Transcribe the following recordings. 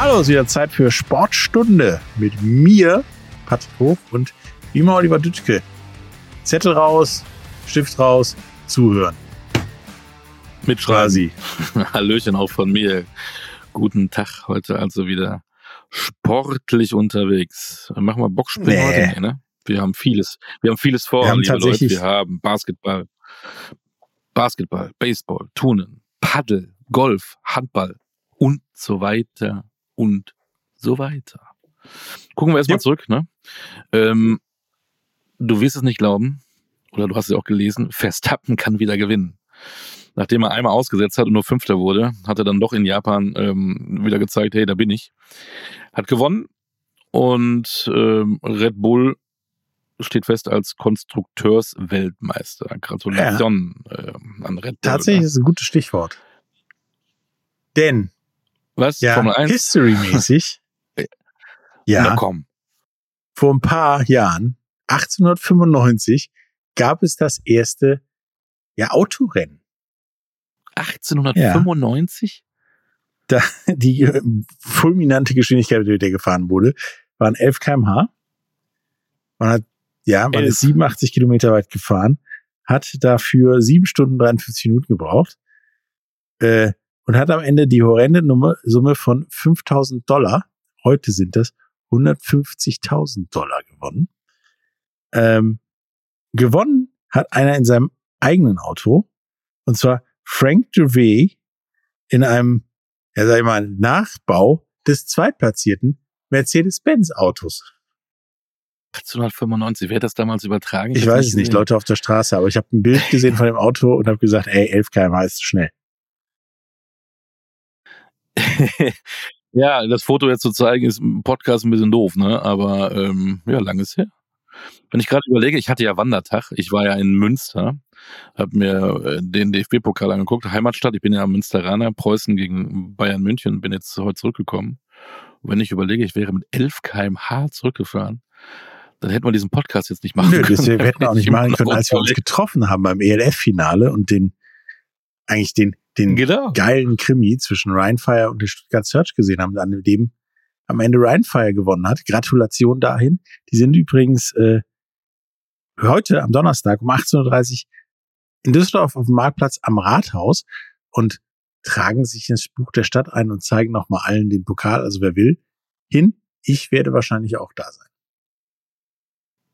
Hallo, es ist wieder Zeit für Sportstunde mit mir, Patrick Hoch und immer Oliver Dütke. Zettel raus, Stift raus, zuhören. Mit Quasi. Hallöchen auch von mir. Guten Tag heute also wieder sportlich unterwegs. Machen wir Boxspringen nee. heute, ne? Wir haben vieles, wir haben vieles vor, wir haben liebe tatsächlich Leute. Wir haben Basketball, Basketball, Baseball, Turnen, Paddel, Golf, Handball und so weiter und so weiter. Gucken wir erstmal ja. zurück, ne? Ähm, du wirst es nicht glauben, oder du hast es auch gelesen, Verstappen kann wieder gewinnen. Nachdem er einmal ausgesetzt hat und nur Fünfter wurde, hat er dann doch in Japan ähm, wieder gezeigt, hey, da bin ich. Hat gewonnen und ähm, Red Bull steht fest als Konstrukteursweltmeister. Gratulation ja. äh, an Red Bull. Tatsächlich ist ein gutes Stichwort. Denn was? Ja, Formel 1? History-mäßig. ja. Na komm. Vor ein paar Jahren, 1895, gab es das erste ja, Autorennen. 1895? Ja. Da, die äh, fulminante Geschwindigkeit, mit der gefahren wurde, waren 11 kmh. Man hat, ja, man 11. ist 87 Kilometer weit gefahren, hat dafür 7 Stunden 53 Minuten gebraucht. Äh, und hat am Ende die horrende Summe von 5000 Dollar, heute sind das 150.000 Dollar gewonnen. Ähm, gewonnen hat einer in seinem eigenen Auto, und zwar Frank Gervais in einem, ja sag ich mal, Nachbau des zweitplatzierten Mercedes-Benz-Autos. 1895, wer hat das damals übertragen? Ich, ich weiß es nicht, Leute auf der Straße, aber ich habe ein Bild gesehen von dem Auto und habe gesagt, ey, 11 km ist zu schnell. ja, das Foto jetzt zu zeigen, ist im Podcast ein bisschen doof, ne? Aber ähm, ja, lang ist her. Wenn ich gerade überlege, ich hatte ja Wandertag, ich war ja in Münster, habe mir äh, den DFB-Pokal angeguckt, Heimatstadt, ich bin ja Münsteraner, Preußen gegen Bayern München, bin jetzt heute zurückgekommen. Und wenn ich überlege, ich wäre mit 11 kmh zurückgefahren, dann hätten wir diesen Podcast jetzt nicht machen Nö, können. Wir hätten auch nicht machen können, als wir uns getroffen haben beim ELF-Finale und den eigentlich den den genau. geilen Krimi zwischen Rheinfire und der Stuttgart Search gesehen haben, an dem am Ende Rheinfire gewonnen hat. Gratulation dahin. Die sind übrigens äh, heute am Donnerstag um 18.30 Uhr in Düsseldorf auf dem Marktplatz am Rathaus und tragen sich ins Buch der Stadt ein und zeigen nochmal allen den Pokal, also wer will, hin. Ich werde wahrscheinlich auch da sein.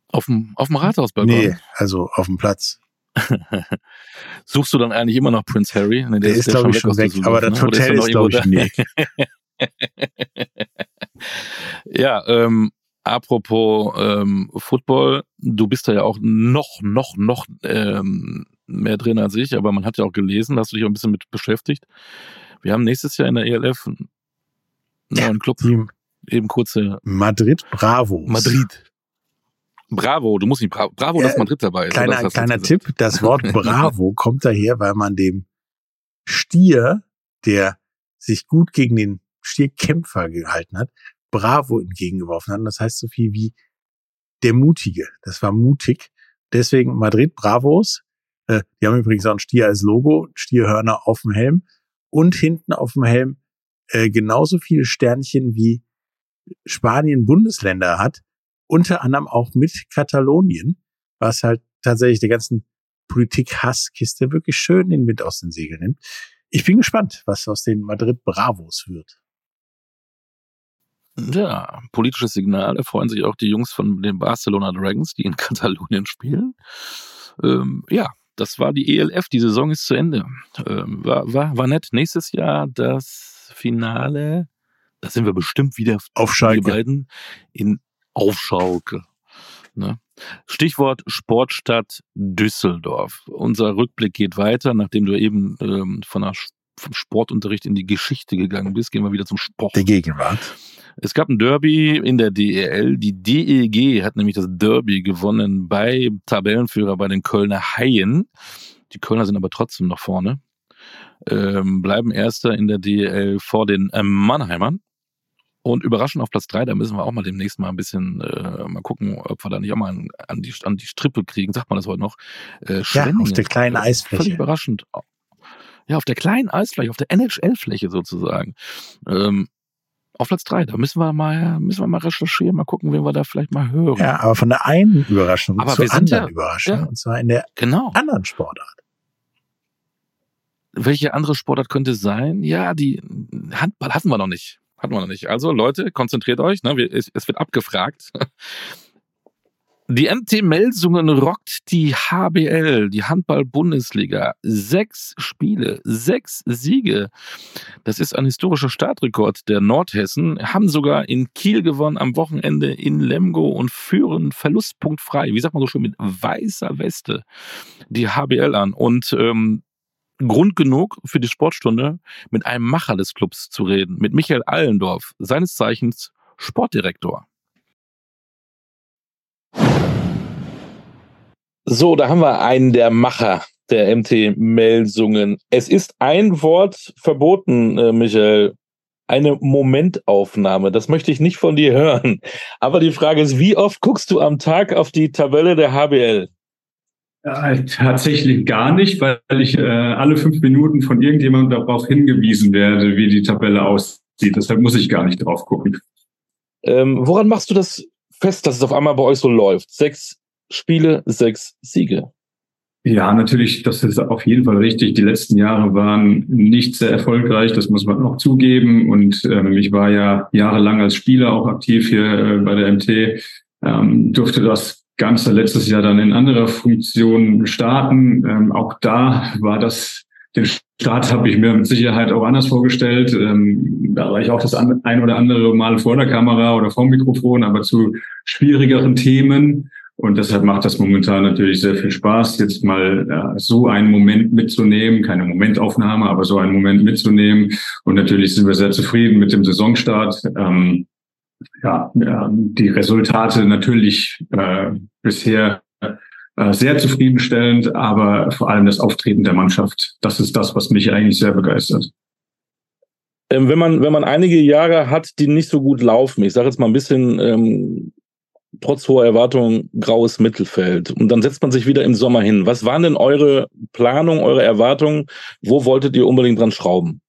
Auf dem, auf dem Rathausbalkon? Nee, also auf dem Platz. Suchst du dann eigentlich immer noch Prince Harry? Nee, der, der, ist, ist glaube ich, schon weg, aber das ne? Hotel ist, ist glaube ich, nicht. ja, ähm, apropos ähm, Football, du bist da ja auch noch, noch, noch ähm, mehr drin als ich, aber man hat ja auch gelesen, hast du dich auch ein bisschen mit beschäftigt. Wir haben nächstes Jahr in der ELF einen neuen Club. Eben kurze Madrid Bravos. Madrid. Bravo, du musst nicht Bravo, Bravo dass man Dritter dabei ist. Kleiner, das kleiner Tipp, das Wort Bravo kommt daher, weil man dem Stier, der sich gut gegen den Stierkämpfer gehalten hat, Bravo entgegengeworfen hat. Und das heißt so viel wie der Mutige. Das war mutig. Deswegen Madrid Bravos. Äh, die haben übrigens auch ein Stier als Logo, Stierhörner auf dem Helm und hinten auf dem Helm äh, genauso viele Sternchen wie Spanien Bundesländer hat unter anderem auch mit Katalonien, was halt tatsächlich der ganzen Politik-Hasskiste wirklich schön den Wind aus den Segeln nimmt. Ich bin gespannt, was aus den Madrid Bravos wird. Ja, politisches Signal. Da freuen sich auch die Jungs von den Barcelona Dragons, die in Katalonien spielen. Ähm, ja, das war die ELF. Die Saison ist zu Ende. Ähm, war, war, war nett. Nächstes Jahr das Finale. Da sind wir bestimmt wieder auf Schalke. Die beiden in Aufschaukel. Ne? Stichwort Sportstadt Düsseldorf. Unser Rückblick geht weiter, nachdem du eben ähm, von der, vom Sportunterricht in die Geschichte gegangen bist, gehen wir wieder zum Sport. Der Gegenwart. Es gab ein Derby in der DEL. Die DEG hat nämlich das Derby gewonnen bei Tabellenführer bei den Kölner Haien. Die Kölner sind aber trotzdem noch vorne. Ähm, bleiben Erster in der DEL vor den äh, Mannheimern. Und überraschend auf Platz drei, da müssen wir auch mal demnächst mal ein bisschen äh, mal gucken, ob wir da nicht auch mal an, an, die, an die Strippe kriegen, sagt man das heute noch. Äh, ja, auf der kleinen Eisfläche. Völlig überraschend. Ja, auf der kleinen Eisfläche, auf der NHL-Fläche sozusagen. Ähm, Auf Platz drei, da müssen wir mal, müssen wir mal recherchieren, mal gucken, wen wir da vielleicht mal hören. Ja, aber von der einen Überraschung Aber zur wir sind anderen ja- Überraschung. ja. Und zwar in der Genau. anderen Sportart. Welche andere Sportart könnte es sein? Ja, die Handball hatten wir noch nicht. Hatten wir noch nicht. Also Leute, konzentriert euch. Ne? Es wird abgefragt. Die MT Melsungen rockt die HBL, die Handball-Bundesliga. Sechs Spiele, sechs Siege. Das ist ein historischer Startrekord der Nordhessen. Haben sogar in Kiel gewonnen am Wochenende in Lemgo und führen verlustpunktfrei. Wie sagt man so schön mit weißer Weste die HBL an. Und ähm, Grund genug für die Sportstunde, mit einem Macher des Clubs zu reden, mit Michael Allendorf, seines Zeichens Sportdirektor. So, da haben wir einen der Macher der MT Melsungen. Es ist ein Wort verboten, äh, Michael. Eine Momentaufnahme. Das möchte ich nicht von dir hören. Aber die Frage ist, wie oft guckst du am Tag auf die Tabelle der HBL? Äh, tatsächlich gar nicht, weil ich äh, alle fünf Minuten von irgendjemandem darauf hingewiesen werde, wie die Tabelle aussieht. Deshalb muss ich gar nicht drauf gucken. Ähm, woran machst du das fest, dass es auf einmal bei euch so läuft? Sechs Spiele, sechs Siege. Ja, natürlich, das ist auf jeden Fall richtig. Die letzten Jahre waren nicht sehr erfolgreich, das muss man auch zugeben. Und ähm, ich war ja jahrelang als Spieler auch aktiv hier äh, bei der MT, ähm, durfte das Ganze letztes Jahr dann in anderer Funktion starten. Ähm, auch da war das, den Start habe ich mir mit Sicherheit auch anders vorgestellt. Ähm, da war ich auch das ein oder andere Mal vor der Kamera oder vor dem Mikrofon, aber zu schwierigeren Themen. Und deshalb macht das momentan natürlich sehr viel Spaß, jetzt mal äh, so einen Moment mitzunehmen, keine Momentaufnahme, aber so einen Moment mitzunehmen. Und natürlich sind wir sehr zufrieden mit dem Saisonstart. Ähm, ja, äh, die Resultate natürlich äh, bisher äh, sehr zufriedenstellend, aber vor allem das Auftreten der Mannschaft, das ist das, was mich eigentlich sehr begeistert. Ähm, wenn man, wenn man einige Jahre hat, die nicht so gut laufen, ich sage jetzt mal ein bisschen ähm, trotz hoher Erwartungen graues Mittelfeld. Und dann setzt man sich wieder im Sommer hin. Was waren denn eure Planung, eure Erwartungen? Wo wolltet ihr unbedingt dran schrauben?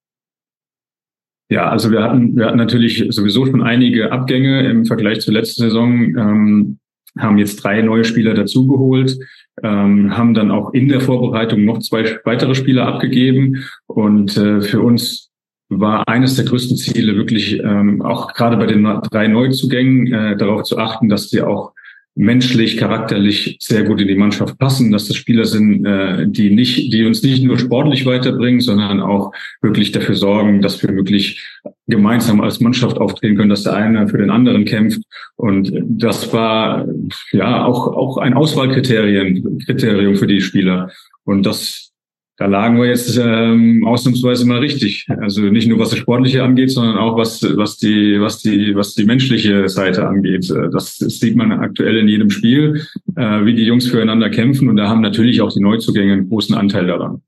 Ja, also wir hatten, wir hatten natürlich sowieso schon einige Abgänge im Vergleich zur letzten Saison, ähm, haben jetzt drei neue Spieler dazugeholt, ähm, haben dann auch in der Vorbereitung noch zwei weitere Spieler abgegeben und äh, für uns war eines der größten Ziele wirklich ähm, auch gerade bei den drei Neuzugängen äh, darauf zu achten, dass die auch menschlich, charakterlich sehr gut in die Mannschaft passen, dass das Spieler sind, äh, die nicht, die uns nicht nur sportlich weiterbringen, sondern auch wirklich dafür sorgen, dass wir wirklich gemeinsam als Mannschaft auftreten können, dass der eine für den anderen kämpft. Und das war ja auch auch ein Auswahlkriterium Kriterium für die Spieler. Und das da lagen wir jetzt ähm, ausnahmsweise mal richtig. Also nicht nur was das Sportliche angeht, sondern auch was was die was die was die menschliche Seite angeht. Äh, Das, sieht man aktuell in jedem Spiel, äh, wie die Jungs füreinander kämpfen und da haben natürlich auch die Neuzugänge einen großen Anteil daran.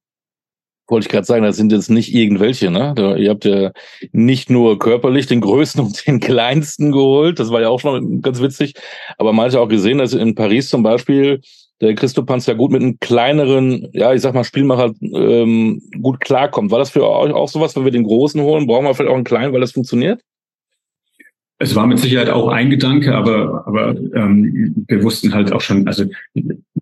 Wollte ich gerade sagen, das sind jetzt nicht irgendwelche, ne? Ihr habt ja nicht nur körperlich den größten und den kleinsten geholt, das war ja auch schon ganz witzig, aber man hat ja auch gesehen, dass in Paris zum Beispiel der Christo Panz ja gut mit einem kleineren, ja, ich sag mal, Spielmacher ähm, gut klarkommt. War das für euch auch sowas, wenn wir den Großen holen, brauchen wir vielleicht auch einen kleinen, weil das funktioniert? Es war mit Sicherheit auch ein Gedanke, aber, aber ähm, wir wussten halt auch schon, also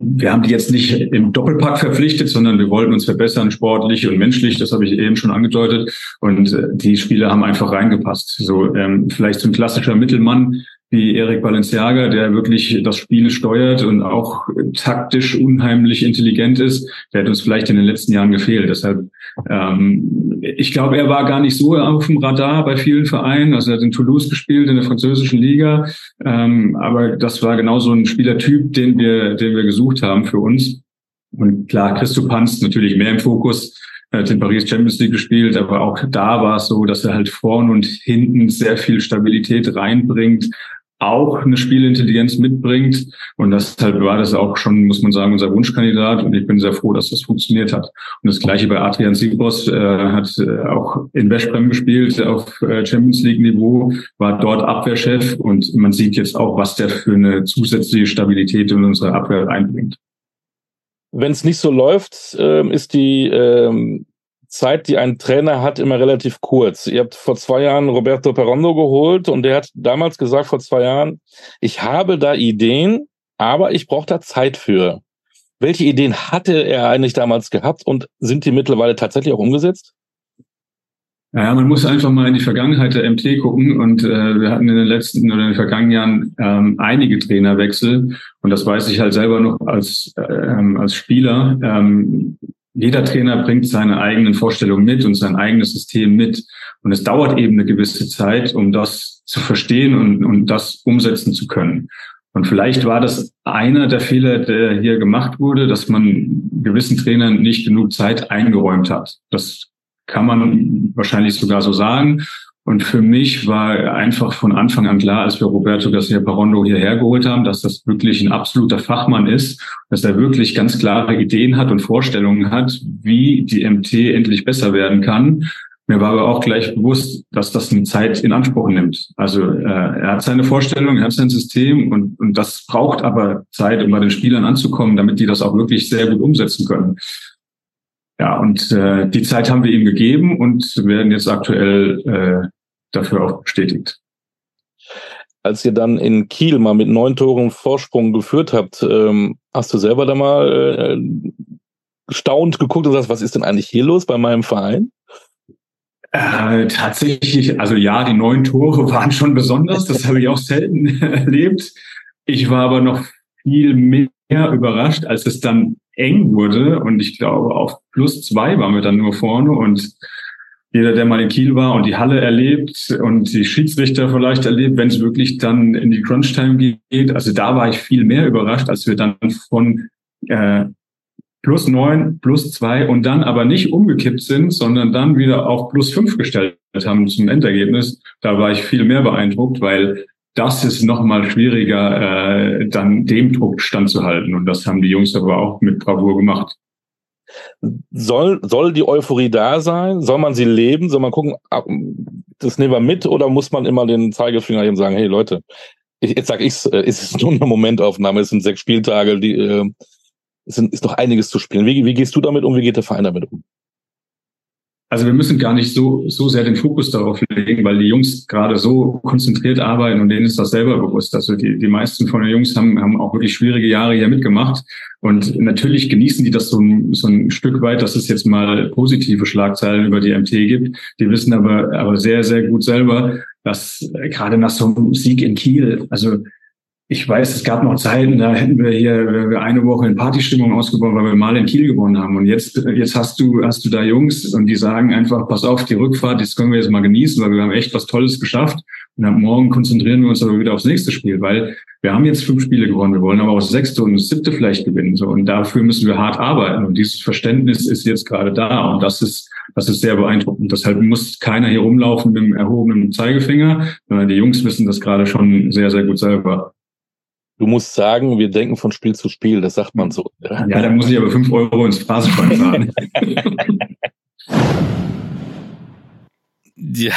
wir haben die jetzt nicht im Doppelpack verpflichtet, sondern wir wollten uns verbessern, sportlich und menschlich, das habe ich eben schon angedeutet. Und äh, die Spieler haben einfach reingepasst. So ähm, vielleicht so ein klassischer Mittelmann wie Erik Balenciaga, der wirklich das Spiel steuert und auch taktisch unheimlich intelligent ist, der hat uns vielleicht in den letzten Jahren gefehlt. Deshalb, ähm, ich glaube, er war gar nicht so auf dem Radar bei vielen Vereinen. Also er hat in Toulouse gespielt, in der französischen Liga. Ähm, aber das war genau so ein Spielertyp, den wir, den wir gesucht haben für uns. Und klar, Christo Panz natürlich mehr im Fokus. Hat in Paris Champions League gespielt, aber auch da war es so, dass er halt vorn und hinten sehr viel Stabilität reinbringt, auch eine Spielintelligenz mitbringt. Und deshalb war das auch schon, muss man sagen, unser Wunschkandidat. Und ich bin sehr froh, dass das funktioniert hat. Und das gleiche bei Adrian Sibos, äh, hat äh, auch in Westbrem gespielt, auf äh, Champions League Niveau, war dort Abwehrchef. Und man sieht jetzt auch, was der für eine zusätzliche Stabilität in unsere Abwehr einbringt. Wenn es nicht so läuft, ähm, ist die ähm, Zeit, die ein Trainer hat, immer relativ kurz. Ihr habt vor zwei Jahren Roberto Perondo geholt und der hat damals gesagt, vor zwei Jahren, ich habe da Ideen, aber ich brauche da Zeit für. Welche Ideen hatte er eigentlich damals gehabt und sind die mittlerweile tatsächlich auch umgesetzt? Ja, man muss einfach mal in die Vergangenheit der MT gucken und äh, wir hatten in den letzten oder in den vergangenen Jahren ähm, einige Trainerwechsel und das weiß ich halt selber noch als ähm, als Spieler. Ähm, jeder Trainer bringt seine eigenen Vorstellungen mit und sein eigenes System mit und es dauert eben eine gewisse Zeit, um das zu verstehen und, und das umsetzen zu können. Und vielleicht war das einer der Fehler, der hier gemacht wurde, dass man gewissen Trainern nicht genug Zeit eingeräumt hat. Das kann man wahrscheinlich sogar so sagen. Und für mich war einfach von Anfang an klar, als wir Roberto Garcia Parondo hierher geholt haben, dass das wirklich ein absoluter Fachmann ist, dass er wirklich ganz klare Ideen hat und Vorstellungen hat, wie die MT endlich besser werden kann. Mir war aber auch gleich bewusst, dass das eine Zeit in Anspruch nimmt. Also äh, er hat seine Vorstellung, er hat sein System und, und das braucht aber Zeit, um bei den Spielern anzukommen, damit die das auch wirklich sehr gut umsetzen können. Ja, und äh, die Zeit haben wir ihm gegeben und werden jetzt aktuell äh, dafür auch bestätigt. Als ihr dann in Kiel mal mit neun Toren Vorsprung geführt habt, ähm, hast du selber da mal äh, gestaunt geguckt und sagst, was ist denn eigentlich hier los bei meinem Verein? Äh, tatsächlich, also ja, die neun Tore waren schon besonders. Das habe ich auch selten erlebt. Ich war aber noch viel mehr überrascht, als es dann eng wurde. Und ich glaube, auf plus zwei waren wir dann nur vorne. Und jeder, der mal in Kiel war und die Halle erlebt und die Schiedsrichter vielleicht erlebt, wenn es wirklich dann in die Crunch-Time geht. Also da war ich viel mehr überrascht, als wir dann von äh, plus neun, plus zwei und dann aber nicht umgekippt sind, sondern dann wieder auf plus fünf gestellt haben zum Endergebnis. Da war ich viel mehr beeindruckt, weil das ist noch mal schwieriger, äh, dann dem Druck standzuhalten. Und das haben die Jungs aber auch mit Bravour gemacht. Soll, soll die Euphorie da sein? Soll man sie leben? Soll man gucken, ah, das nehmen wir mit oder muss man immer den Zeigefinger eben sagen, hey Leute, ich, jetzt sag ich's, äh, es ist nur eine Momentaufnahme, es sind sechs Spieltage, die, äh, es sind, ist doch einiges zu spielen. Wie, wie gehst du damit um? Wie geht der Verein damit um? Also wir müssen gar nicht so, so sehr den Fokus darauf legen, weil die Jungs gerade so konzentriert arbeiten und denen ist das selber bewusst. Also die, die meisten von den Jungs haben, haben auch wirklich schwierige Jahre hier mitgemacht. Und natürlich genießen die das so ein, so ein Stück weit, dass es jetzt mal positive Schlagzeilen über die MT gibt. Die wissen aber, aber sehr, sehr gut selber, dass gerade nach so einem Sieg in Kiel, also ich weiß, es gab noch Zeiten, da hätten wir hier eine Woche in Partystimmung ausgebaut, weil wir mal in Kiel gewonnen haben. Und jetzt, jetzt hast du, hast du da Jungs und die sagen einfach, pass auf, die Rückfahrt, das können wir jetzt mal genießen, weil wir haben echt was Tolles geschafft. Und ab morgen konzentrieren wir uns aber wieder aufs nächste Spiel, weil wir haben jetzt fünf Spiele gewonnen. Wir wollen aber auch das sechste und das siebte vielleicht gewinnen. So. Und dafür müssen wir hart arbeiten. Und dieses Verständnis ist jetzt gerade da. Und das ist, das ist sehr beeindruckend. Deshalb muss keiner hier rumlaufen mit dem erhobenen Zeigefinger, sondern die Jungs wissen das gerade schon sehr, sehr gut selber. Du musst sagen, wir denken von Spiel zu Spiel, das sagt man so. Ja, da muss ich aber fünf Euro ins Phrasenschwein zahlen. ja,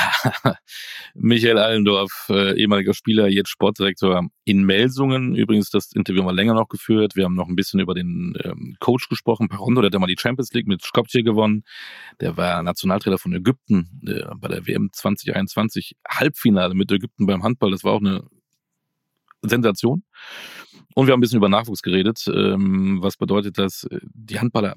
Michael Allendorf, äh, ehemaliger Spieler, jetzt Sportdirektor in Melsungen. Übrigens, das Interview haben wir länger noch geführt. Wir haben noch ein bisschen über den ähm, Coach gesprochen. Parondo, der hat ja mal die Champions League mit Skopje gewonnen. Der war Nationaltrainer von Ägypten äh, bei der WM 2021. Halbfinale mit Ägypten beim Handball. Das war auch eine Sensation. Und wir haben ein bisschen über Nachwuchs geredet, ähm, was bedeutet, dass äh, die Handballer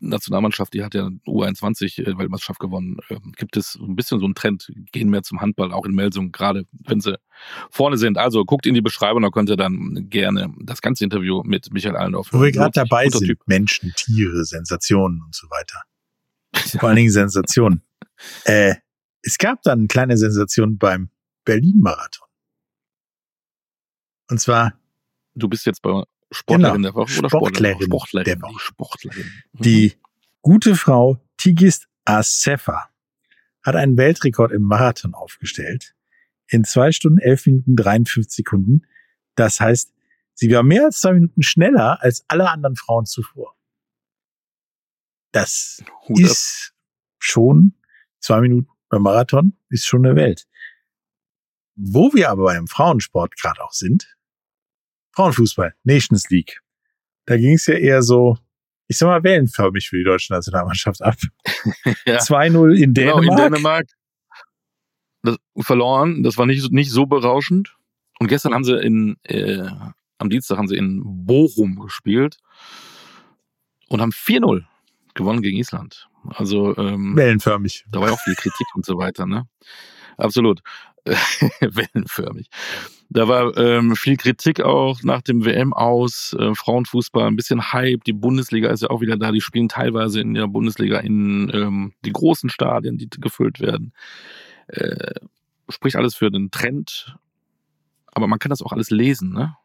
Nationalmannschaft, die hat ja U21-Weltmeisterschaft gewonnen. Ähm, gibt es ein bisschen so einen Trend, gehen mehr zum Handball, auch in Melsungen, gerade wenn sie vorne sind. Also guckt in die Beschreibung, da könnt ihr dann gerne das ganze Interview mit Michael Allendorf. Wo wir gerade dabei sind, typ. Menschen, Tiere, Sensationen und so weiter. Vor allen Dingen Sensationen. äh, es gab dann eine kleine Sensation beim Berlin-Marathon. Und zwar. Du bist jetzt bei Sportlerin genau, der Woche oder Sportlerin, Sportlerin der Woche. Sportlerin. Mhm. Die gute Frau Tigist Asefa hat einen Weltrekord im Marathon aufgestellt. In zwei Stunden, elf Minuten, 53 Sekunden. Das heißt, sie war mehr als zwei Minuten schneller als alle anderen Frauen zuvor. Das Hut ist ab. schon zwei Minuten beim Marathon, ist schon eine Welt. Wo wir aber beim Frauensport gerade auch sind, Frauenfußball, Nations League. Da ging es ja eher so ich sag mal, wellenförmig für die deutsche Nationalmannschaft ab. Ja. 2-0 in Genau, Dänemark. in Dänemark das, verloren. Das war nicht, nicht so berauschend. Und gestern haben sie in, äh, am Dienstag haben sie in Bochum gespielt und haben 4-0 gewonnen gegen Island. Also ähm, Wellenförmig. da war ja auch viel Kritik und so weiter, ne? Absolut. Wellenförmig. Da war ähm, viel Kritik auch nach dem WM aus, äh, Frauenfußball, ein bisschen Hype. Die Bundesliga ist ja auch wieder da. Die spielen teilweise in der Bundesliga in ähm, die großen Stadien, die gefüllt werden. Äh, spricht alles für den Trend. Aber man kann das auch alles lesen, ne?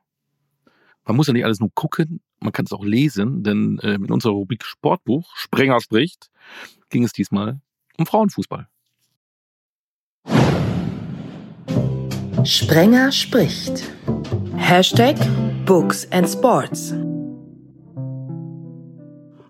Man muss ja nicht alles nur gucken, man kann es auch lesen, denn äh, in unserer Rubrik Sportbuch, Sprenger spricht, ging es diesmal um Frauenfußball. Sprenger spricht. Hashtag Books and Sports.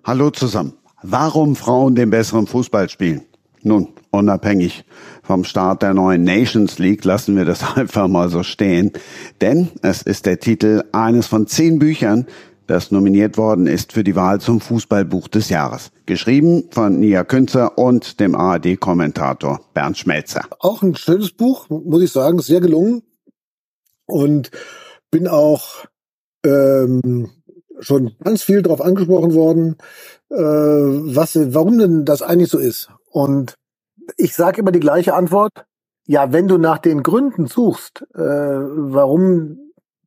Hallo zusammen. Warum Frauen den besseren Fußball spielen? Nun, unabhängig vom Start der neuen Nations League lassen wir das einfach mal so stehen. Denn es ist der Titel eines von zehn Büchern, das nominiert worden ist für die Wahl zum Fußballbuch des Jahres. Geschrieben von Nia Künzer und dem ARD-Kommentator Bernd Schmelzer. auch ein schönes Buch, muss ich sagen, sehr gelungen. Und bin auch ähm, schon ganz viel darauf angesprochen worden, äh, was, warum denn das eigentlich so ist. Und ich sage immer die gleiche Antwort. Ja, wenn du nach den Gründen suchst, äh, warum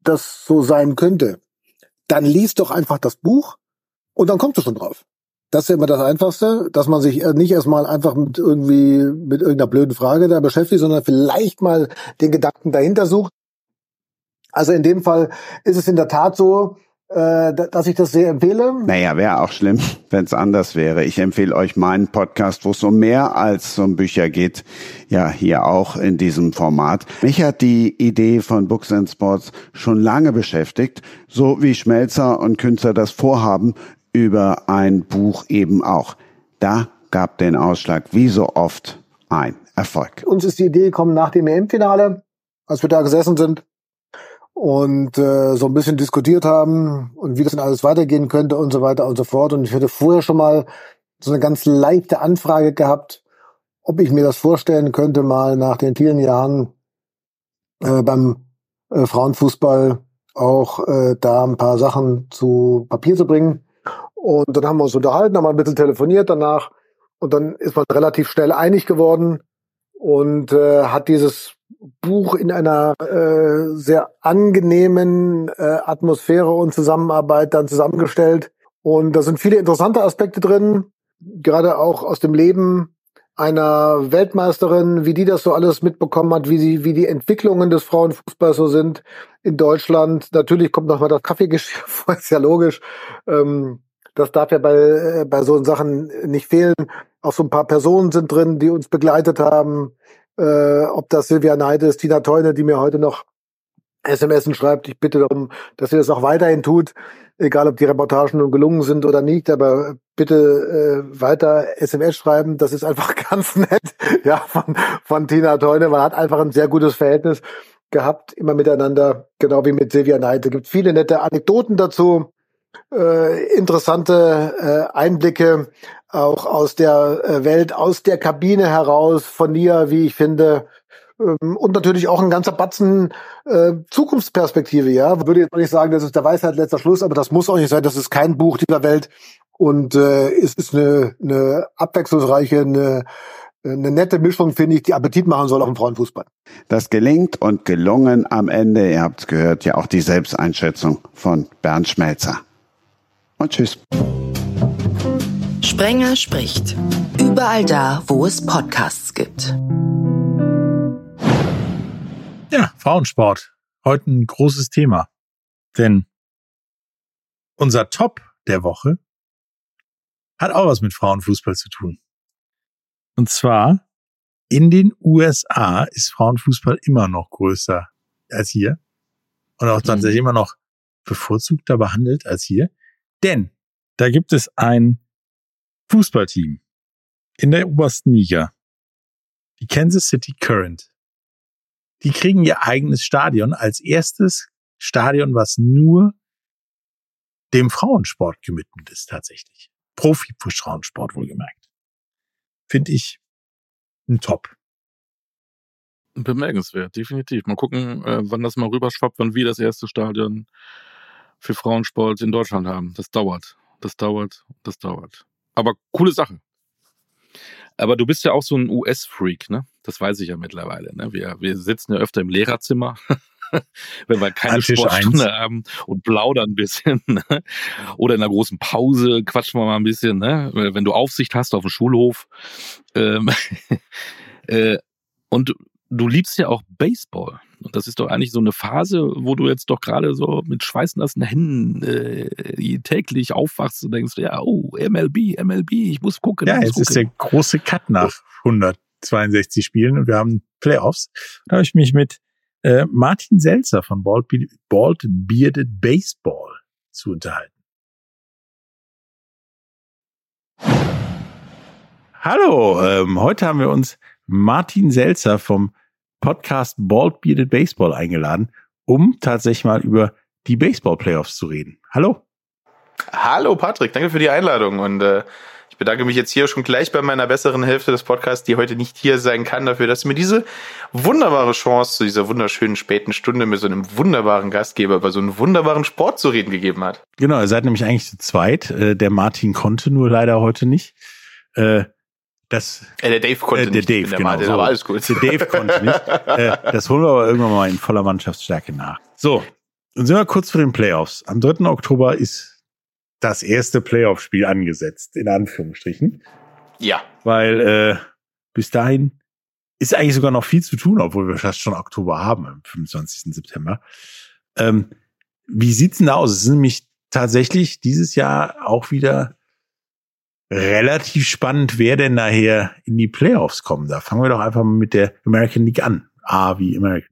das so sein könnte, dann liest doch einfach das Buch und dann kommst du schon drauf. Das ist ja immer das Einfachste, dass man sich äh, nicht erstmal einfach mit irgendwie mit irgendeiner blöden Frage da beschäftigt, sondern vielleicht mal den Gedanken dahinter sucht. Also in dem Fall ist es in der Tat so, äh, da- dass ich das sehr empfehle. Naja, wäre auch schlimm, wenn es anders wäre. Ich empfehle euch meinen Podcast, wo es um mehr als um Bücher geht. Ja, hier auch in diesem Format. Mich hat die Idee von Books and Sports schon lange beschäftigt, so wie Schmelzer und Künzer das vorhaben, über ein Buch eben auch. Da gab den Ausschlag wie so oft ein Erfolg. Uns ist die Idee gekommen nach dem EM-Finale, als wir da gesessen sind und äh, so ein bisschen diskutiert haben und wie das denn alles weitergehen könnte und so weiter und so fort. Und ich hatte vorher schon mal so eine ganz leichte Anfrage gehabt, ob ich mir das vorstellen könnte, mal nach den vielen Jahren äh, beim äh, Frauenfußball auch äh, da ein paar Sachen zu Papier zu bringen. Und dann haben wir uns unterhalten, haben ein bisschen telefoniert danach und dann ist man relativ schnell einig geworden und äh, hat dieses Buch in einer äh, sehr angenehmen äh, Atmosphäre und Zusammenarbeit dann zusammengestellt. Und da sind viele interessante Aspekte drin, gerade auch aus dem Leben einer Weltmeisterin, wie die das so alles mitbekommen hat, wie sie, wie die Entwicklungen des Frauenfußballs so sind in Deutschland. Natürlich kommt noch mal das Kaffeegeschirr vor, ist ja logisch. Ähm, das darf ja bei, äh, bei so Sachen nicht fehlen. Auch so ein paar Personen sind drin, die uns begleitet haben. Äh, ob das Silvia Neide ist, Tina Teune, die mir heute noch SMS schreibt. Ich bitte darum, dass sie das auch weiterhin tut. Egal, ob die Reportagen nun gelungen sind oder nicht, aber bitte äh, weiter SMS schreiben. Das ist einfach ganz nett, ja, von, von Tina Teune. Man hat einfach ein sehr gutes Verhältnis gehabt, immer miteinander, genau wie mit Silvia Neide. Gibt viele nette Anekdoten dazu, äh, interessante äh, Einblicke auch aus der äh, Welt, aus der Kabine heraus von Nia, wie ich finde. Ähm, und natürlich auch ein ganzer Batzen äh, Zukunftsperspektive, ja. Würde jetzt nicht sagen, das ist der Weisheit letzter Schluss, aber das muss auch nicht sein. Das ist kein Buch dieser Welt. Und äh, es ist eine, eine abwechslungsreiche, eine, eine nette Mischung, finde ich, die Appetit machen soll auf dem Frauenfußball. Das gelingt und gelungen am Ende, ihr habt's gehört, ja auch die Selbsteinschätzung von Bernd Schmelzer. Und tschüss. Sprenger spricht. Überall da, wo es Podcasts gibt. Ja, Frauensport. Heute ein großes Thema. Denn unser Top der Woche hat auch was mit Frauenfußball zu tun. Und zwar in den USA ist Frauenfußball immer noch größer als hier und auch tatsächlich immer noch bevorzugter behandelt als hier. Denn da gibt es ein Fußballteam in der obersten Liga, die Kansas City Current. Die kriegen ihr eigenes Stadion als erstes Stadion, was nur dem Frauensport gewidmet ist tatsächlich. Profi-Frauensport wohlgemerkt. Finde ich ein Top. Bemerkenswert, definitiv. Mal gucken, äh, wann das mal rüberschwappt, wann wir das erste Stadion für Frauensport in Deutschland haben. Das dauert, das dauert, das dauert. Aber coole Sache. Aber du bist ja auch so ein US-Freak, ne? Das weiß ich ja mittlerweile. Ne? Wir, wir sitzen ja öfter im Lehrerzimmer, wenn wir keine An Sportstunde haben und plaudern ein bisschen. Ne? Oder in einer großen Pause quatschen wir mal ein bisschen, ne? Wenn du Aufsicht hast auf dem Schulhof. Ähm, äh, und du liebst ja auch Baseball. Und das ist doch eigentlich so eine Phase, wo du jetzt doch gerade so mit schweißnassen Händen äh, täglich aufwachst und denkst, ja, oh, MLB, MLB, ich muss gucken. Ja, muss jetzt ist der große Cut nach 162 Spielen und wir haben Playoffs. Da habe ich mich mit äh, Martin Selzer von Bald, Be Bald Bearded Baseball zu unterhalten. Hallo, ähm, heute haben wir uns Martin Selzer vom Podcast Bald Bearded Baseball eingeladen, um tatsächlich mal über die Baseball-Playoffs zu reden. Hallo. Hallo Patrick, danke für die Einladung und äh, ich bedanke mich jetzt hier schon gleich bei meiner besseren Hälfte des Podcasts, die heute nicht hier sein kann, dafür, dass mir diese wunderbare Chance zu dieser wunderschönen späten Stunde mit so einem wunderbaren Gastgeber über so einen wunderbaren Sport zu reden gegeben hat. Genau, ihr seid nämlich eigentlich zu zweit. Äh, der Martin konnte nur leider heute nicht. Äh, das, Äh, der Dave konnte äh, der nicht, Dave, der genau. Martin, so. aber alles gut. Der Dave konnte nicht. Äh, das holen wir aber irgendwann mal in voller Mannschaftsstärke nach. So, und sind wir kurz vor den Playoffs. Am 3. Oktober ist das erste Playoff-Spiel angesetzt, in Anführungsstrichen. Ja, Weil äh, bis dahin ist eigentlich sogar noch viel zu tun, obwohl wir fast schon Oktober haben, am 25. September. Ähm, wie sieht's denn da aus? Es ist nämlich tatsächlich dieses Jahr auch wieder relativ spannend, wer denn nachher in die Playoffs kommt. Da fangen wir doch einfach mal mit der American League an. A wie American.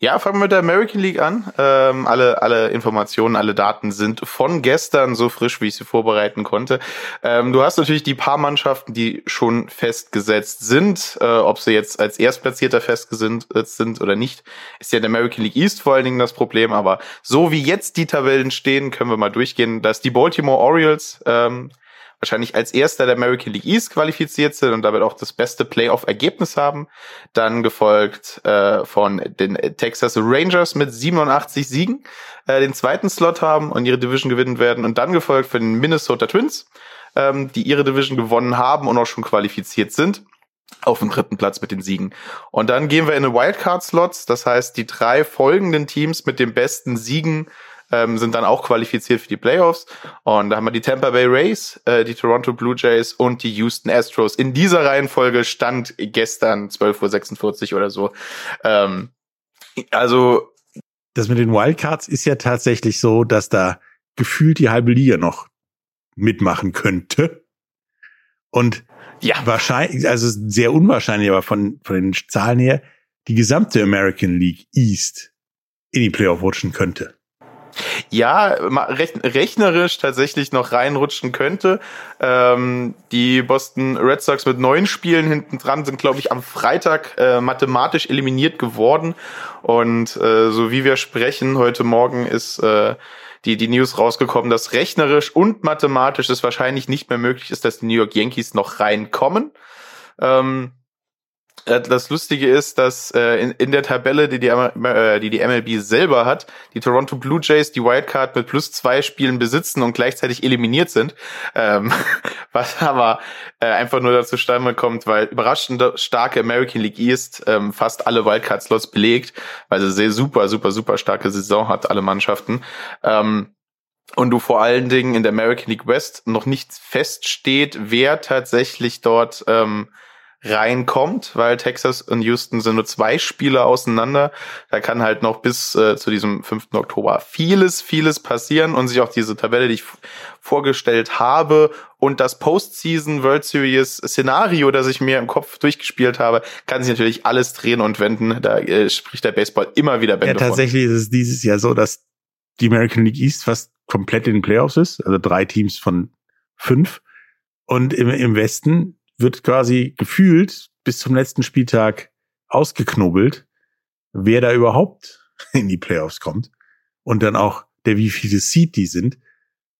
Ja, fangen wir mit der American League an. Ähm, alle, alle Informationen, alle Daten sind von gestern so frisch, wie ich sie vorbereiten konnte. Ähm, du hast natürlich die paar Mannschaften, die schon festgesetzt sind. Äh, ob sie jetzt als Erstplatzierter festgesetzt sind oder nicht, ist ja in der American League East vor allen Dingen das Problem. Aber so wie jetzt die Tabellen stehen, können wir mal durchgehen, dass die Baltimore Orioles ähm, wahrscheinlich als erster der American League East qualifiziert sind und damit auch das beste Playoff-Ergebnis haben. Dann gefolgt äh, von den Texas Rangers mit 87 Siegen, äh, den zweiten Slot haben und ihre Division gewinnen werden. Und dann gefolgt von den Minnesota Twins, ähm, die ihre Division gewonnen haben und auch schon qualifiziert sind. Auf dem dritten Platz mit den Siegen. Und dann gehen wir in eine Wildcard-Slots. Das heißt, die drei folgenden Teams mit den besten Siegen ähm, sind dann auch qualifiziert für die Playoffs. Und da haben wir die Tampa Bay Rays, äh, die Toronto Blue Jays und die Houston Astros. In dieser Reihenfolge stand gestern 12.46 Uhr oder so. Ähm, also Das mit den Wildcards ist ja tatsächlich so, dass da gefühlt die halbe Liga noch mitmachen könnte. Und ja, wahrscheinlich, also sehr unwahrscheinlich, aber von, von den Zahlen her, die gesamte American League East in die Playoff rutschen könnte. Ja, rechnerisch tatsächlich noch reinrutschen könnte. Ähm, die Boston Red Sox mit neun Spielen hinten dran sind, glaube ich, am Freitag äh, mathematisch eliminiert geworden. Und äh, so wie wir sprechen, heute Morgen ist äh, die, die News rausgekommen, dass rechnerisch und mathematisch es wahrscheinlich nicht mehr möglich ist, dass die New York Yankees noch reinkommen. Ähm, äh, das Lustige ist, dass äh, in, in der Tabelle, die die, äh, die die MLB selber hat, die Toronto Blue Jays die Wildcard mit plus zwei Spielen besitzen und gleichzeitig eliminiert sind. Ähm, was aber äh, einfach nur dazu zustande kommt, weil überraschend starke American League East ähm, fast alle Wildcard-Slots belegt, weil sie sehr super, super, super starke Saison hat, alle Mannschaften. Ähm, und du vor allen Dingen in der American League West noch nicht feststeht, wer tatsächlich dort ähm, reinkommt, weil Texas und Houston sind nur zwei Spiele auseinander. Da kann halt noch bis äh, zu diesem 5. Oktober vieles, vieles passieren und sich auch diese Tabelle, die ich vorgestellt habe und das Postseason World Series Szenario, das ich mir im Kopf durchgespielt habe, kann sich natürlich alles drehen und wenden. Da äh, spricht der Baseball immer wieder Ja, Bände von. tatsächlich ist es dieses Jahr so, dass die American League East fast komplett in den Playoffs ist, also drei Teams von fünf. Und im, im Westen wird quasi gefühlt bis zum letzten Spieltag ausgeknobelt, wer da überhaupt in die Playoffs kommt. Und dann auch der, wie viele Seed die sind.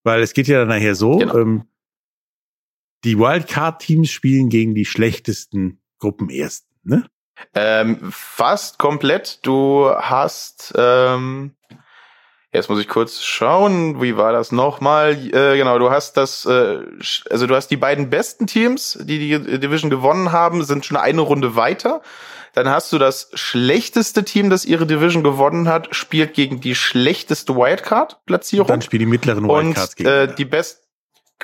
Weil es geht ja dann nachher so, Genau. ähm, die Wildcard-Teams spielen gegen die schlechtesten Gruppenersten, ne? Ähm, fast komplett. Du hast, ähm, jetzt muss ich kurz schauen, wie war das nochmal? Äh, genau, du hast das, äh, also du hast die beiden besten Teams, die die Division gewonnen haben, sind schon eine Runde weiter. Dann hast du das schlechteste Team, das ihre Division gewonnen hat, spielt gegen die schlechteste Wildcard-Platzierung. Und dann spielen die mittleren Und Wildcards äh, gegeneinander. die best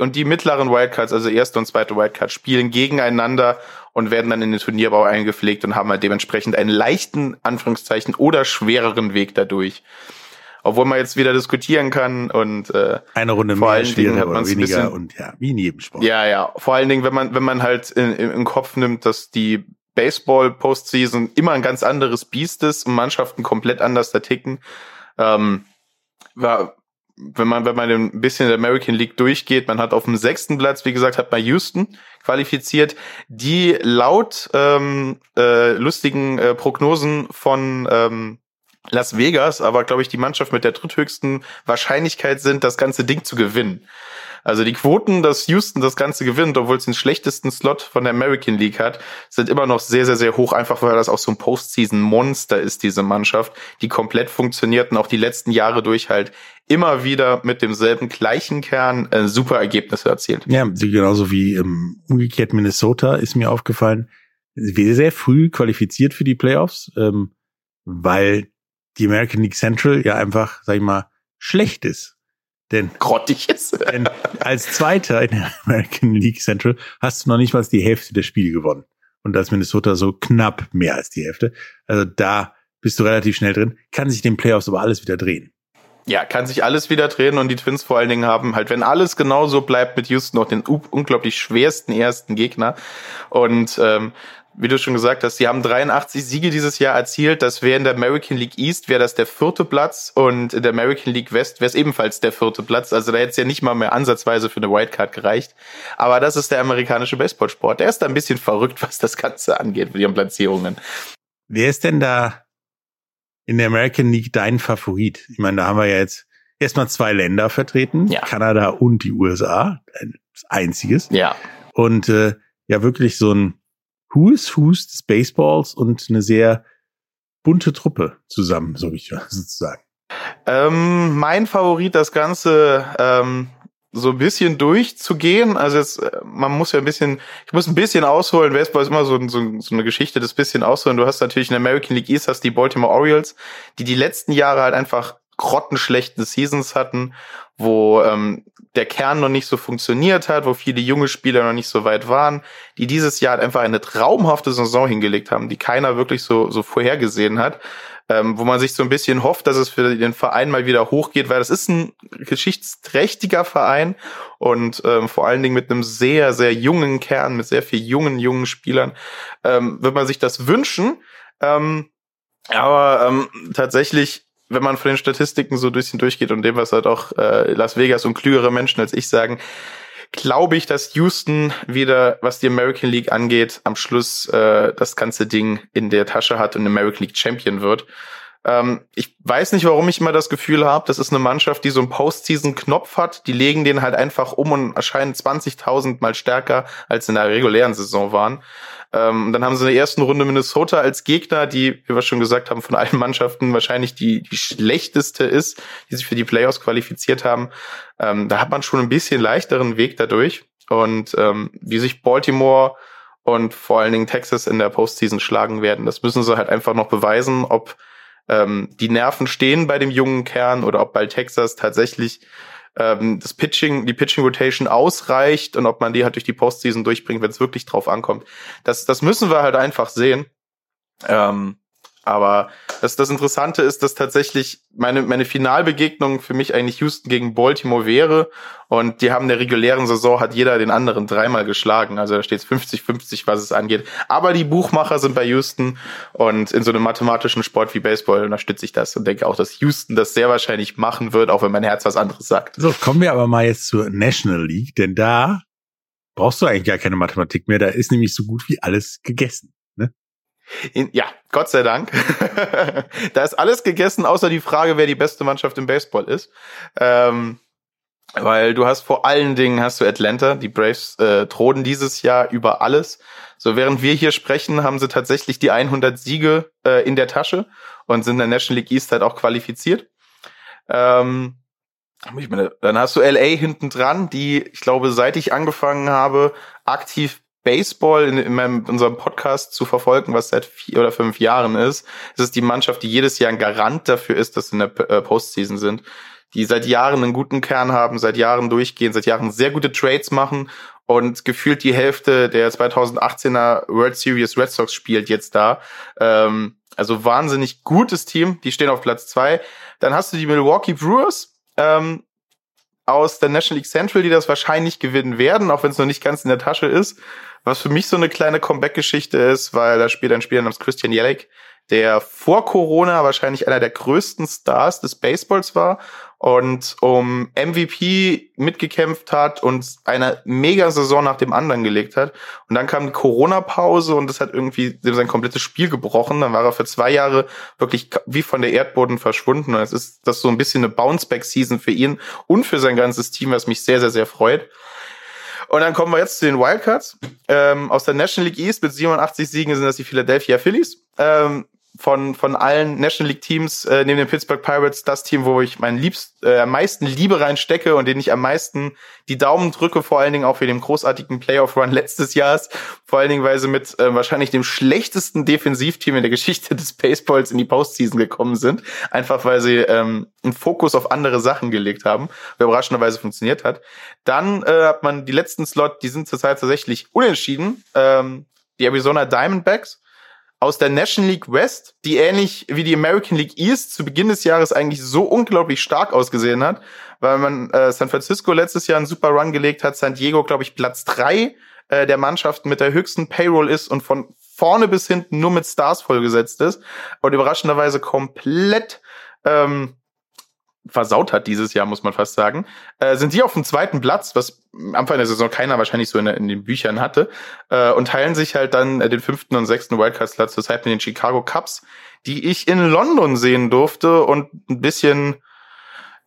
und die mittleren Wildcards, also erste und zweite Wildcard, spielen gegeneinander und werden dann in den Turnierbau eingepflegt und haben halt dementsprechend einen leichten, Anführungszeichen, oder schwereren Weg dadurch. Obwohl man jetzt wieder diskutieren kann und äh, Eine Runde vor allen Dingen hat ein weniger bisschen- und ja, wie in jedem Sport. ja, ja, vor allen Dingen, wenn man, wenn man halt in, in, in Kopf nimmt, dass die Baseball-Postseason immer ein ganz anderes Biest ist und Mannschaften komplett anders da ticken. Ähm, war, wenn man, wenn man ein bisschen der American League durchgeht, man hat auf dem sechsten Platz, wie gesagt, hat man Houston qualifiziert, die laut ähm, äh, lustigen äh, Prognosen von ähm, Las Vegas, aber glaube ich, die Mannschaft mit der dritthöchsten Wahrscheinlichkeit sind, das ganze Ding zu gewinnen. Also die Quoten, dass Houston das Ganze gewinnt, obwohl es den schlechtesten Slot von der American League hat, sind immer noch sehr, sehr, sehr hoch, einfach weil das auch so ein Postseason-Monster ist, diese Mannschaft, die komplett funktioniert und auch die letzten Jahre durch halt immer wieder mit demselben gleichen Kern äh, super Ergebnisse erzielt. Ja, so genauso wie ähm, umgekehrt Minnesota ist mir aufgefallen, sehr, sehr früh qualifiziert für die Playoffs, ähm, weil die American League Central ja einfach, sag ich mal, schlecht ist. Denn, Grottig ist. denn als Zweiter in der American League Central hast du noch nicht mal die Hälfte der Spiele gewonnen. Und als Minnesota so knapp mehr als die Hälfte. Also da bist du relativ schnell drin, kann sich den Playoffs aber alles wieder drehen. Ja, kann sich alles wieder drehen und die Twins vor allen Dingen haben halt, wenn alles genauso bleibt mit Houston noch den unglaublich schwersten ersten Gegner. Und ähm, wie du schon gesagt hast, sie haben 83 Siege dieses Jahr erzielt. Das wäre in der American League East, wäre das der vierte Platz und in der American League West wäre es ebenfalls der vierte Platz. Also da hätte es ja nicht mal mehr ansatzweise für eine Wildcard gereicht. Aber das ist der amerikanische Baseballsport. Der ist da ein bisschen verrückt, was das Ganze angeht mit ihren Platzierungen. Wer ist denn da in der American League dein Favorit? Ich meine, da haben wir ja jetzt erstmal zwei Länder vertreten, Ja. Kanada und die USA, ein einziges. Ja. Und äh, ja, wirklich so ein Who is Who's des Baseballs und eine sehr bunte Truppe zusammen, so wie ich sozusagen. Ähm, mein Favorit, das Ganze ähm, so ein bisschen durchzugehen. Also jetzt, äh, man muss ja ein bisschen, ich muss ein bisschen ausholen. Baseball ist immer so, so, so eine Geschichte, das bisschen ausholen. Du hast natürlich in der American League East hast die Baltimore Orioles, die die letzten Jahre halt einfach grottenschlechten Seasons hatten, wo ähm, der Kern noch nicht so funktioniert hat, wo viele junge Spieler noch nicht so weit waren, die dieses Jahr halt einfach eine traumhafte Saison hingelegt haben, die keiner wirklich so, so vorhergesehen hat ähm, wo man sich so ein bisschen hofft, dass es für den Verein mal wieder hochgeht, weil das ist ein geschichtsträchtiger Verein und ähm, vor allen Dingen mit einem sehr, sehr jungen Kern, mit sehr viel jungen, jungen Spielern, ähm, wird man sich das wünschen. Ähm, aber ähm, tatsächlich, wenn man von den Statistiken so ein durchgeht und dem, was halt auch äh, Las Vegas und klügere Menschen als ich sagen, glaube ich, dass Houston wieder, was die American League angeht, am Schluss äh, das ganze Ding in der Tasche hat und American League Champion wird. Ähm, ich weiß nicht, warum ich immer das Gefühl habe, das ist eine Mannschaft, die so einen Postseason-Knopf hat. Die legen den halt einfach um und erscheinen 20.000 mal stärker, als in der regulären Saison waren. Ähm, dann haben sie in der ersten Runde Minnesota als Gegner, die, wie wir schon gesagt haben, von allen Mannschaften wahrscheinlich die, die schlechteste ist, die sich für die Playoffs qualifiziert haben. Ähm, da hat man schon ein bisschen leichteren Weg dadurch. Und ähm, wie sich Baltimore und vor allen Dingen Texas in der Postseason schlagen werden, das müssen sie halt einfach noch beweisen, ob ähm, die Nerven stehen bei dem jungen Kern oder ob bei Texas tatsächlich ähm, das Pitching, die Pitching Rotation ausreicht und ob man die halt durch die Postseason durchbringt, wenn es wirklich drauf ankommt. Das, das müssen wir halt einfach sehen. Ähm, aber das, das Interessante ist, dass tatsächlich meine, meine Finalbegegnung für mich eigentlich Houston gegen Baltimore wäre. Und die haben in der regulären Saison hat jeder den anderen dreimal geschlagen. Also da steht es 50-50, was es angeht. Aber die Buchmacher sind bei Houston und in so einem mathematischen Sport wie Baseball unterstütze ich das und denke auch, dass Houston das sehr wahrscheinlich machen wird, auch wenn mein Herz was anderes sagt. So, kommen wir aber mal jetzt zur National League, denn da brauchst du eigentlich gar keine Mathematik mehr. Da ist nämlich so gut wie alles gegessen. In, ja, Gott sei Dank. da ist alles gegessen, außer die Frage, wer die beste Mannschaft im Baseball ist. Ähm, weil du hast vor allen Dingen hast du Atlanta, die Braves äh, thronen dieses Jahr über alles. So während wir hier sprechen, haben sie tatsächlich die 100 Siege äh, in der Tasche und sind in der National League East halt auch qualifiziert. Ähm, meine, dann hast du LA hinten dran, die, ich glaube, seit ich angefangen habe, aktiv Baseball in, in, meinem, in unserem Podcast zu verfolgen, was seit vier oder fünf Jahren ist. Es ist die Mannschaft, die jedes Jahr ein Garant dafür ist, dass sie in der äh, Postseason sind. Die seit Jahren einen guten Kern haben, seit Jahren durchgehen, seit Jahren sehr gute Trades machen und gefühlt die Hälfte der 2018er World Series Red Sox spielt jetzt da. Ähm, also wahnsinnig gutes Team. Die stehen auf Platz zwei. Dann hast du die Milwaukee Brewers. Ähm, aus der National League Central, die das wahrscheinlich gewinnen werden, auch wenn es noch nicht ganz in der Tasche ist. Was für mich so eine kleine Comeback-Geschichte ist, weil da spielt ein Spieler namens Christian Jelek, der vor Corona wahrscheinlich einer der größten Stars des Baseballs war und um MVP mitgekämpft hat und eine mega Saison nach dem anderen gelegt hat. Und dann kam die Corona-Pause und das hat irgendwie sein komplettes Spiel gebrochen. Dann war er für zwei Jahre wirklich wie von der Erdboden verschwunden. Und es ist das so ein bisschen eine Bounce-Back-Season für ihn und für sein ganzes Team, was mich sehr, sehr, sehr freut. Und dann kommen wir jetzt zu den Wildcards. Ähm, aus der National League East mit 87 Siegen sind das die Philadelphia Phillies. Ähm, von, von allen National League Teams äh, neben den Pittsburgh Pirates das Team, wo ich mein liebst, äh, am meisten Liebe reinstecke und den ich am meisten die Daumen drücke, vor allen Dingen auch für den großartigen Playoff-Run letztes Jahres. Vor allen Dingen, weil sie mit äh, wahrscheinlich dem schlechtesten Defensivteam in der Geschichte des Baseballs in die Postseason gekommen sind. Einfach weil sie ähm, einen Fokus auf andere Sachen gelegt haben, der überraschenderweise funktioniert hat. Dann äh, hat man die letzten Slot, die sind zurzeit tatsächlich unentschieden. Ähm, die Arizona Diamondbacks aus der National League West, die ähnlich wie die American League East zu Beginn des Jahres eigentlich so unglaublich stark ausgesehen hat, weil man äh, San Francisco letztes Jahr einen super Run gelegt hat, San Diego, glaube ich, Platz drei äh, der Mannschaften mit der höchsten Payroll ist und von vorne bis hinten nur mit Stars vollgesetzt ist. Und überraschenderweise komplett ähm, versaut hat dieses Jahr, muss man fast sagen, äh, sind die auf dem zweiten Platz, was am Anfang der Saison keiner wahrscheinlich so in, in den Büchern hatte, äh, und teilen sich halt dann äh, den fünften und sechsten Wildcard-Platz zurzeit mit den Chicago Cubs, die ich in London sehen durfte und ein bisschen,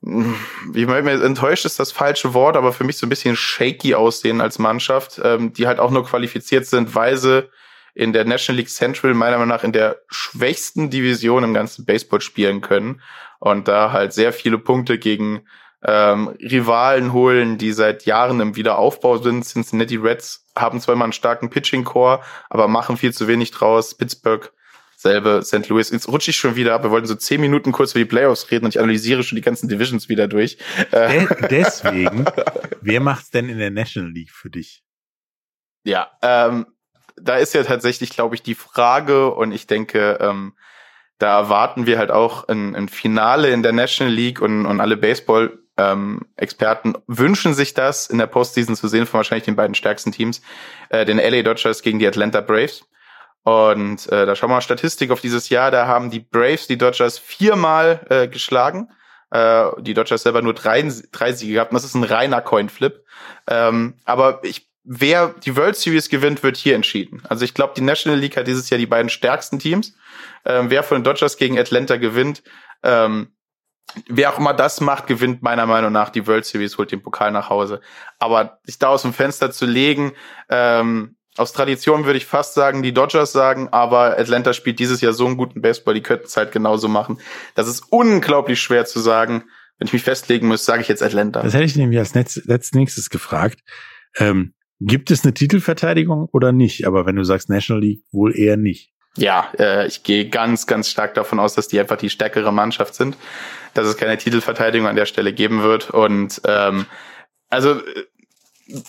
wie man mir enttäuscht ist das falsche Wort, aber für mich so ein bisschen shaky aussehen als Mannschaft, ähm, die halt auch nur qualifiziert sind, weil sie in der National League Central meiner Meinung nach in der schwächsten Division im ganzen Baseball spielen können und da halt sehr viele Punkte gegen ähm, Rivalen holen, die seit Jahren im Wiederaufbau sind. Cincinnati Reds haben zwar immer einen starken Pitching-Core, aber machen viel zu wenig draus. Pittsburgh selbe St. Louis. Jetzt rutsche ich schon wieder ab. Wir wollten so zehn Minuten kurz über die Playoffs reden und ich analysiere schon die ganzen Divisions wieder durch. De deswegen, wer macht's denn in der National League für dich? Ja, ähm, da ist ja tatsächlich, glaube ich, die Frage und ich denke, ähm, da erwarten wir halt auch ein, ein Finale in der National League und, und alle Baseball ähm, Experten wünschen sich das in der Postseason zu sehen von wahrscheinlich den beiden stärksten Teams, äh, den LA Dodgers gegen die Atlanta Braves. Und äh, da schauen wir mal Statistik auf dieses Jahr. Da haben die Braves die Dodgers viermal äh, geschlagen. Äh, die Dodgers selber nur drei, drei Siege gehabt. Und das ist ein reiner Coinflip. Ähm, aber ich wer die World Series gewinnt, wird hier entschieden. Also ich glaube, die National League hat dieses Jahr die beiden stärksten Teams. Ähm, wer von den Dodgers gegen Atlanta gewinnt, ähm, wer auch immer das macht, gewinnt meiner Meinung nach die World Series, holt den Pokal nach Hause. Aber sich da aus dem Fenster zu legen, ähm, aus Tradition würde ich fast sagen, die Dodgers sagen, aber Atlanta spielt dieses Jahr so einen guten Baseball, die könnten es halt genauso machen. Das ist unglaublich schwer zu sagen. Wenn ich mich festlegen muss, sage ich jetzt Atlanta. Das hätte ich nämlich als letztes gefragt. Ähm, Gibt es eine Titelverteidigung oder nicht? Aber wenn du sagst National League, wohl eher nicht. Ja, äh, ich gehe ganz, ganz stark davon aus, dass die einfach die stärkere Mannschaft sind, dass es keine Titelverteidigung an der Stelle geben wird. Und ähm, also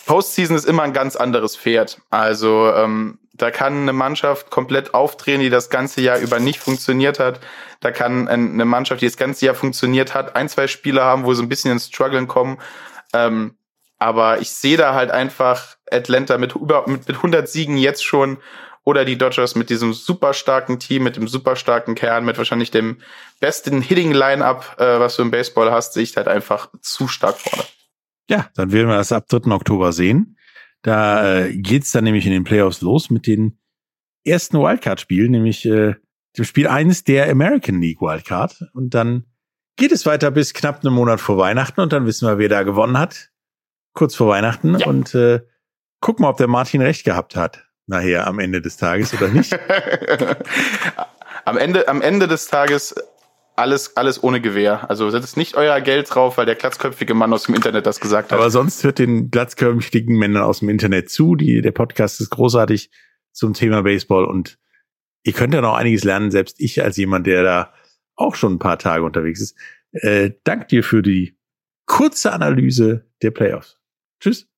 Postseason ist immer ein ganz anderes Pferd. Also ähm, da kann eine Mannschaft komplett aufdrehen, die das ganze Jahr über nicht funktioniert hat. Da kann eine Mannschaft, die das ganze Jahr funktioniert hat, ein, zwei Spiele haben, wo sie ein bisschen ins Struggeln kommen. Ähm, aber ich sehe da halt einfach Atlanta mit über mit, mit 100 Siegen jetzt schon oder die Dodgers mit diesem super starken Team, mit dem super starken Kern, mit wahrscheinlich dem besten Hitting Lineup, äh, was du im Baseball hast, sehe ich halt einfach zu stark vorne. Ja, dann werden wir das ab 3. Oktober sehen. Da äh, geht's dann nämlich in den Playoffs los mit den ersten Wildcard-Spielen, nämlich äh, dem Spiel eines der American League Wildcard und dann geht es weiter bis knapp einen Monat vor Weihnachten und dann wissen wir, wer da gewonnen hat. Kurz vor Weihnachten Ja. und äh, gucken mal, ob der Martin recht gehabt hat. Nachher am Ende des Tages oder nicht. am Ende, am Ende des Tages alles, alles ohne Gewehr. Also setzt nicht euer Geld drauf, weil der glatzköpfige Mann aus dem Internet das gesagt hat. Aber sonst hört den glatzköpfigen Männern aus dem Internet zu. Die, der Podcast ist großartig zum Thema Baseball und ihr könnt ja noch einiges lernen, selbst ich als jemand, der da auch schon ein paar Tage unterwegs ist. Äh, dank dir für die kurze Analyse der Playoffs. Tschüss.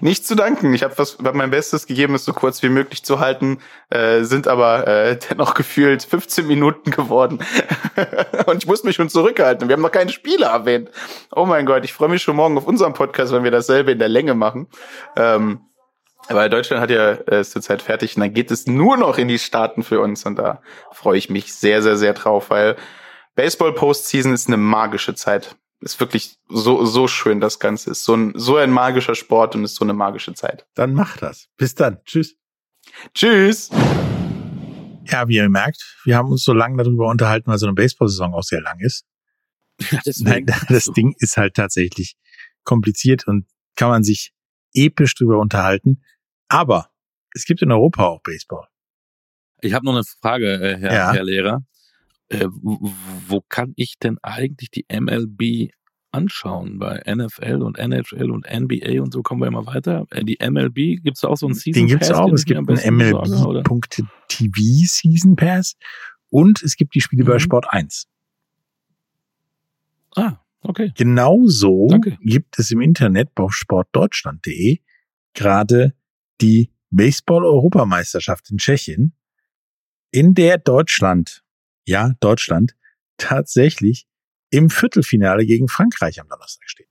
Nicht zu danken. Ich habe hab mein Bestes gegeben, es so kurz wie möglich zu halten, äh, sind aber äh, dennoch gefühlt 15 Minuten geworden. Und ich muss mich schon zurückhalten. Wir haben noch keine Spiele erwähnt. Oh mein Gott, ich freue mich schon morgen auf unserem Podcast, wenn wir dasselbe in der Länge machen. Ähm, aber Deutschland hat ja äh, ist zurzeit fertig und dann geht es nur noch in die Staaten für uns und da freue ich mich sehr, sehr, sehr drauf, weil Baseball Postseason ist eine magische Zeit. Ist wirklich so, so schön, das Ganze. Ist so ein, so ein magischer Sport und ist so eine magische Zeit. Dann macht das. Bis dann. Tschüss. Tschüss. Ja, wie ihr merkt, wir haben uns so lange darüber unterhalten, weil so eine Baseball-Saison auch sehr lang ist. Nein, das Ding ist halt tatsächlich kompliziert und kann man sich episch drüber unterhalten. Aber es gibt in Europa auch Baseball. Ich habe noch eine Frage, äh, Herr, Ja. Herr Lehrer. Äh, wo, kann ich denn eigentlich die MLB anschauen? Bei NFL und NHL und NBA und so kommen wir immer weiter. Äh, die MLB, gibt es auch so einen Season Den gibt's Pass, auch. den Es ich mir gibt einen? MLB.tv Season Pass und es gibt die Spiele bei Mhm. Sport 1. Ah, okay. Genauso Danke. gibt es im Internet auf sportdeutschland.de gerade die Baseball-Europameisterschaft in Tschechien, in der Deutschland, ja, Deutschland, tatsächlich im Viertelfinale gegen Frankreich am Donnerstag steht.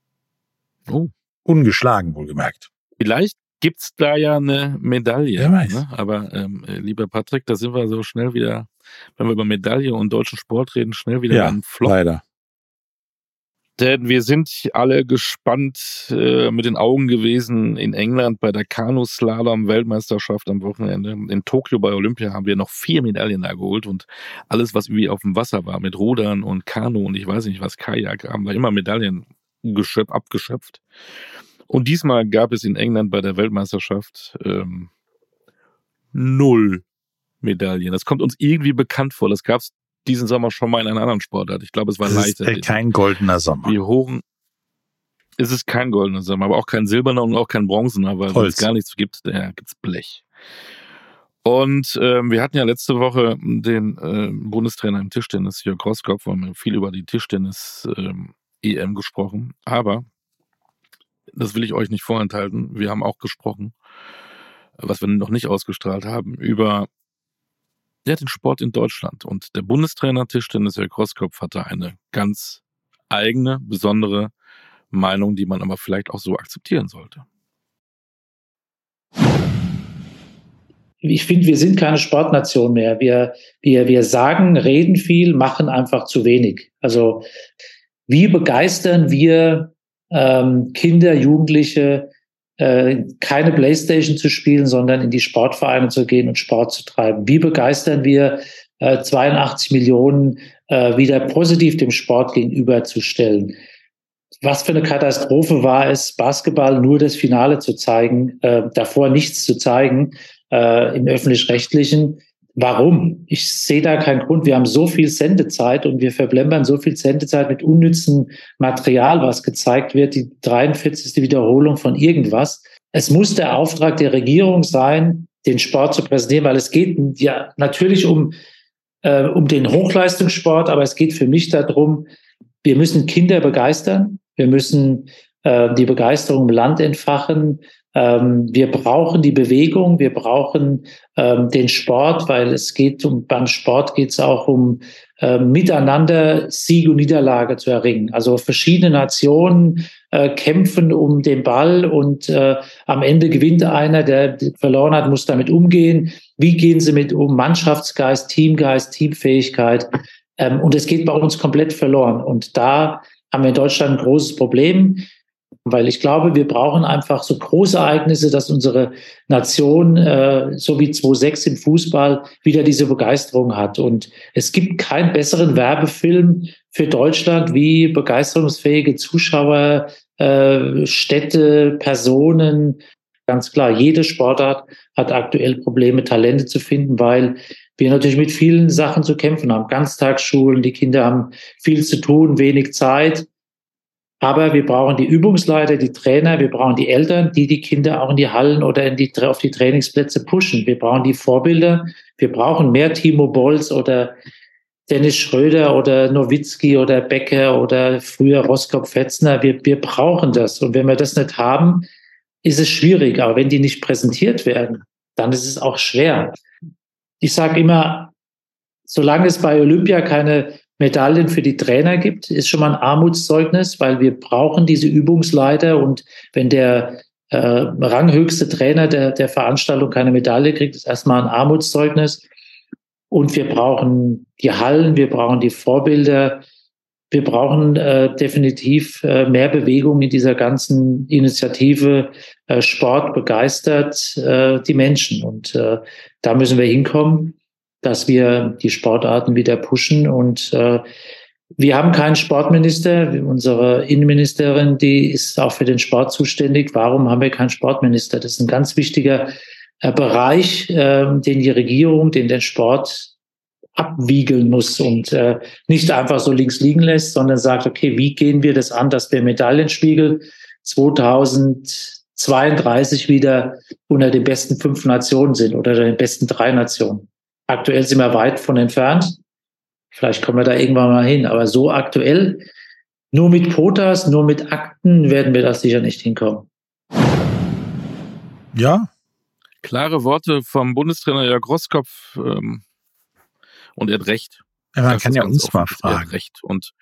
Oh. Ungeschlagen, wohlgemerkt. Vielleicht gibt's da ja eine Medaille. Wer weiß. Ne? Aber ähm, äh, lieber Patrick, da sind wir so schnell wieder, wenn wir über Medaille und deutschen Sport reden, schnell wieder Ja, beim Flop. Leider. Denn wir sind alle gespannt äh, mit den Augen gewesen in England bei der Kanuslalom-Weltmeisterschaft am Wochenende. In Tokio bei Olympia haben wir noch vier Medaillen da geholt und alles, was irgendwie auf dem Wasser war, mit Rudern und Kanu und ich weiß nicht was, Kajak, haben wir immer Medaillen geschöpft, abgeschöpft. Und diesmal gab es in England bei der Weltmeisterschaft ähm, null Medaillen. Das kommt uns irgendwie bekannt vor. Das gab es diesen Sommer schon mal in einer anderen Sportart. Ich glaube, es war Es ist leichter. äh, kein goldener Sommer. Wie hoch es ist kein goldener Sommer, aber auch kein silberner und auch kein bronzener, weil es gar nichts gibt, da gibt's Blech. Und ähm, wir hatten ja letzte Woche den äh, Bundestrainer im Tischtennis, Jörg Roskopf, haben wir viel über die Tischtennis-EM gesprochen. Aber, das will ich euch nicht vorenthalten, wir haben auch gesprochen, was wir noch nicht ausgestrahlt haben, über ja, den Sport in Deutschland. Und der Bundestrainer Tischtennis, Jörg Roskopf, hatte eine ganz eigene, besondere Meinung, die man aber vielleicht auch so akzeptieren sollte. ich finde, wir sind keine Sportnation mehr. Wir, wir, wir sagen, reden viel, machen einfach zu wenig. Also wie begeistern wir ähm, Kinder, Jugendliche, äh, keine Playstation zu spielen, sondern in die Sportvereine zu gehen und Sport zu treiben? Wie begeistern wir äh, 82 Millionen äh, wieder positiv dem Sport gegenüberzustellen? Was für eine Katastrophe war es, Basketball nur das Finale zu zeigen, äh, davor nichts zu zeigen äh, im öffentlich-rechtlichen. Warum? Ich sehe da keinen Grund. Wir haben so viel Sendezeit und wir verblempern so viel Sendezeit mit unnützem Material, was gezeigt wird, die 43. Wiederholung von irgendwas. Es muss der Auftrag der Regierung sein, den Sport zu präsentieren, weil es geht ja natürlich um, äh, um den Hochleistungssport, aber es geht für mich darum, wir müssen Kinder begeistern, wir müssen äh, die Begeisterung im Land entfachen, wir brauchen die Bewegung, wir brauchen ähm, den Sport, weil es geht um beim Sport geht es auch um äh, miteinander Sieg und Niederlage zu erringen. Also verschiedene Nationen äh, kämpfen um den Ball und äh, am Ende gewinnt einer, der verloren hat, muss damit umgehen. Wie gehen sie mit um? Mannschaftsgeist, Teamgeist, Teamfähigkeit. Ähm, und es geht bei uns komplett verloren. Und da haben wir in Deutschland ein großes Problem weil ich glaube, wir brauchen einfach so große Ereignisse, dass unsere Nation, äh, so wie 2006 im Fußball, wieder diese Begeisterung hat. Und es gibt keinen besseren Werbefilm für Deutschland, wie begeisterungsfähige Zuschauer, äh, Städte, Personen, ganz klar, jede Sportart hat aktuell Probleme, Talente zu finden, weil wir natürlich mit vielen Sachen zu kämpfen haben. Ganztagsschulen, die Kinder haben viel zu tun, wenig Zeit. Aber wir brauchen die Übungsleiter, die Trainer, wir brauchen die Eltern, die die Kinder auch in die Hallen oder die, auf die Trainingsplätze pushen. Wir brauchen die Vorbilder. Wir brauchen mehr Timo Bolz oder Dennis Schröder oder Nowitzki oder Becker oder früher Roskop Fetzner. Wir, wir brauchen das. Und wenn wir das nicht haben, ist es schwierig. Aber wenn die nicht präsentiert werden, dann ist es auch schwer. Ich sage immer, solange es bei Olympia keine Medaillen für die Trainer gibt, ist schon mal ein Armutszeugnis, weil wir brauchen diese Übungsleiter und wenn der äh, ranghöchste Trainer der, der Veranstaltung keine Medaille kriegt, ist erstmal ein Armutszeugnis. Und wir brauchen die Hallen, wir brauchen die Vorbilder, wir brauchen äh, definitiv äh, mehr Bewegung in dieser ganzen Initiative. Äh, Sport begeistert äh, die Menschen und äh, da müssen wir hinkommen dass wir die Sportarten wieder pushen. Und äh, wir haben keinen Sportminister. Unsere Innenministerin, die ist auch für den Sport zuständig. Warum haben wir keinen Sportminister? Das ist ein ganz wichtiger äh, Bereich, äh, den die Regierung, den der Sport abwiegeln muss und äh, nicht einfach so links liegen lässt, sondern sagt, okay, wie gehen wir das an, dass wir Medaillenspiegel 2032 wieder unter den besten fünf Nationen sind oder den besten drei Nationen. Aktuell sind wir weit von entfernt. Vielleicht kommen wir da irgendwann mal hin. Aber so aktuell, nur mit Potas, nur mit Akten werden wir das sicher nicht hinkommen. Ja. Klare Worte vom Bundestrainer Jörg Rosskopf. Ähm, und er hat recht. Ja, man kann ja uns mal fragen. Er hat recht. Und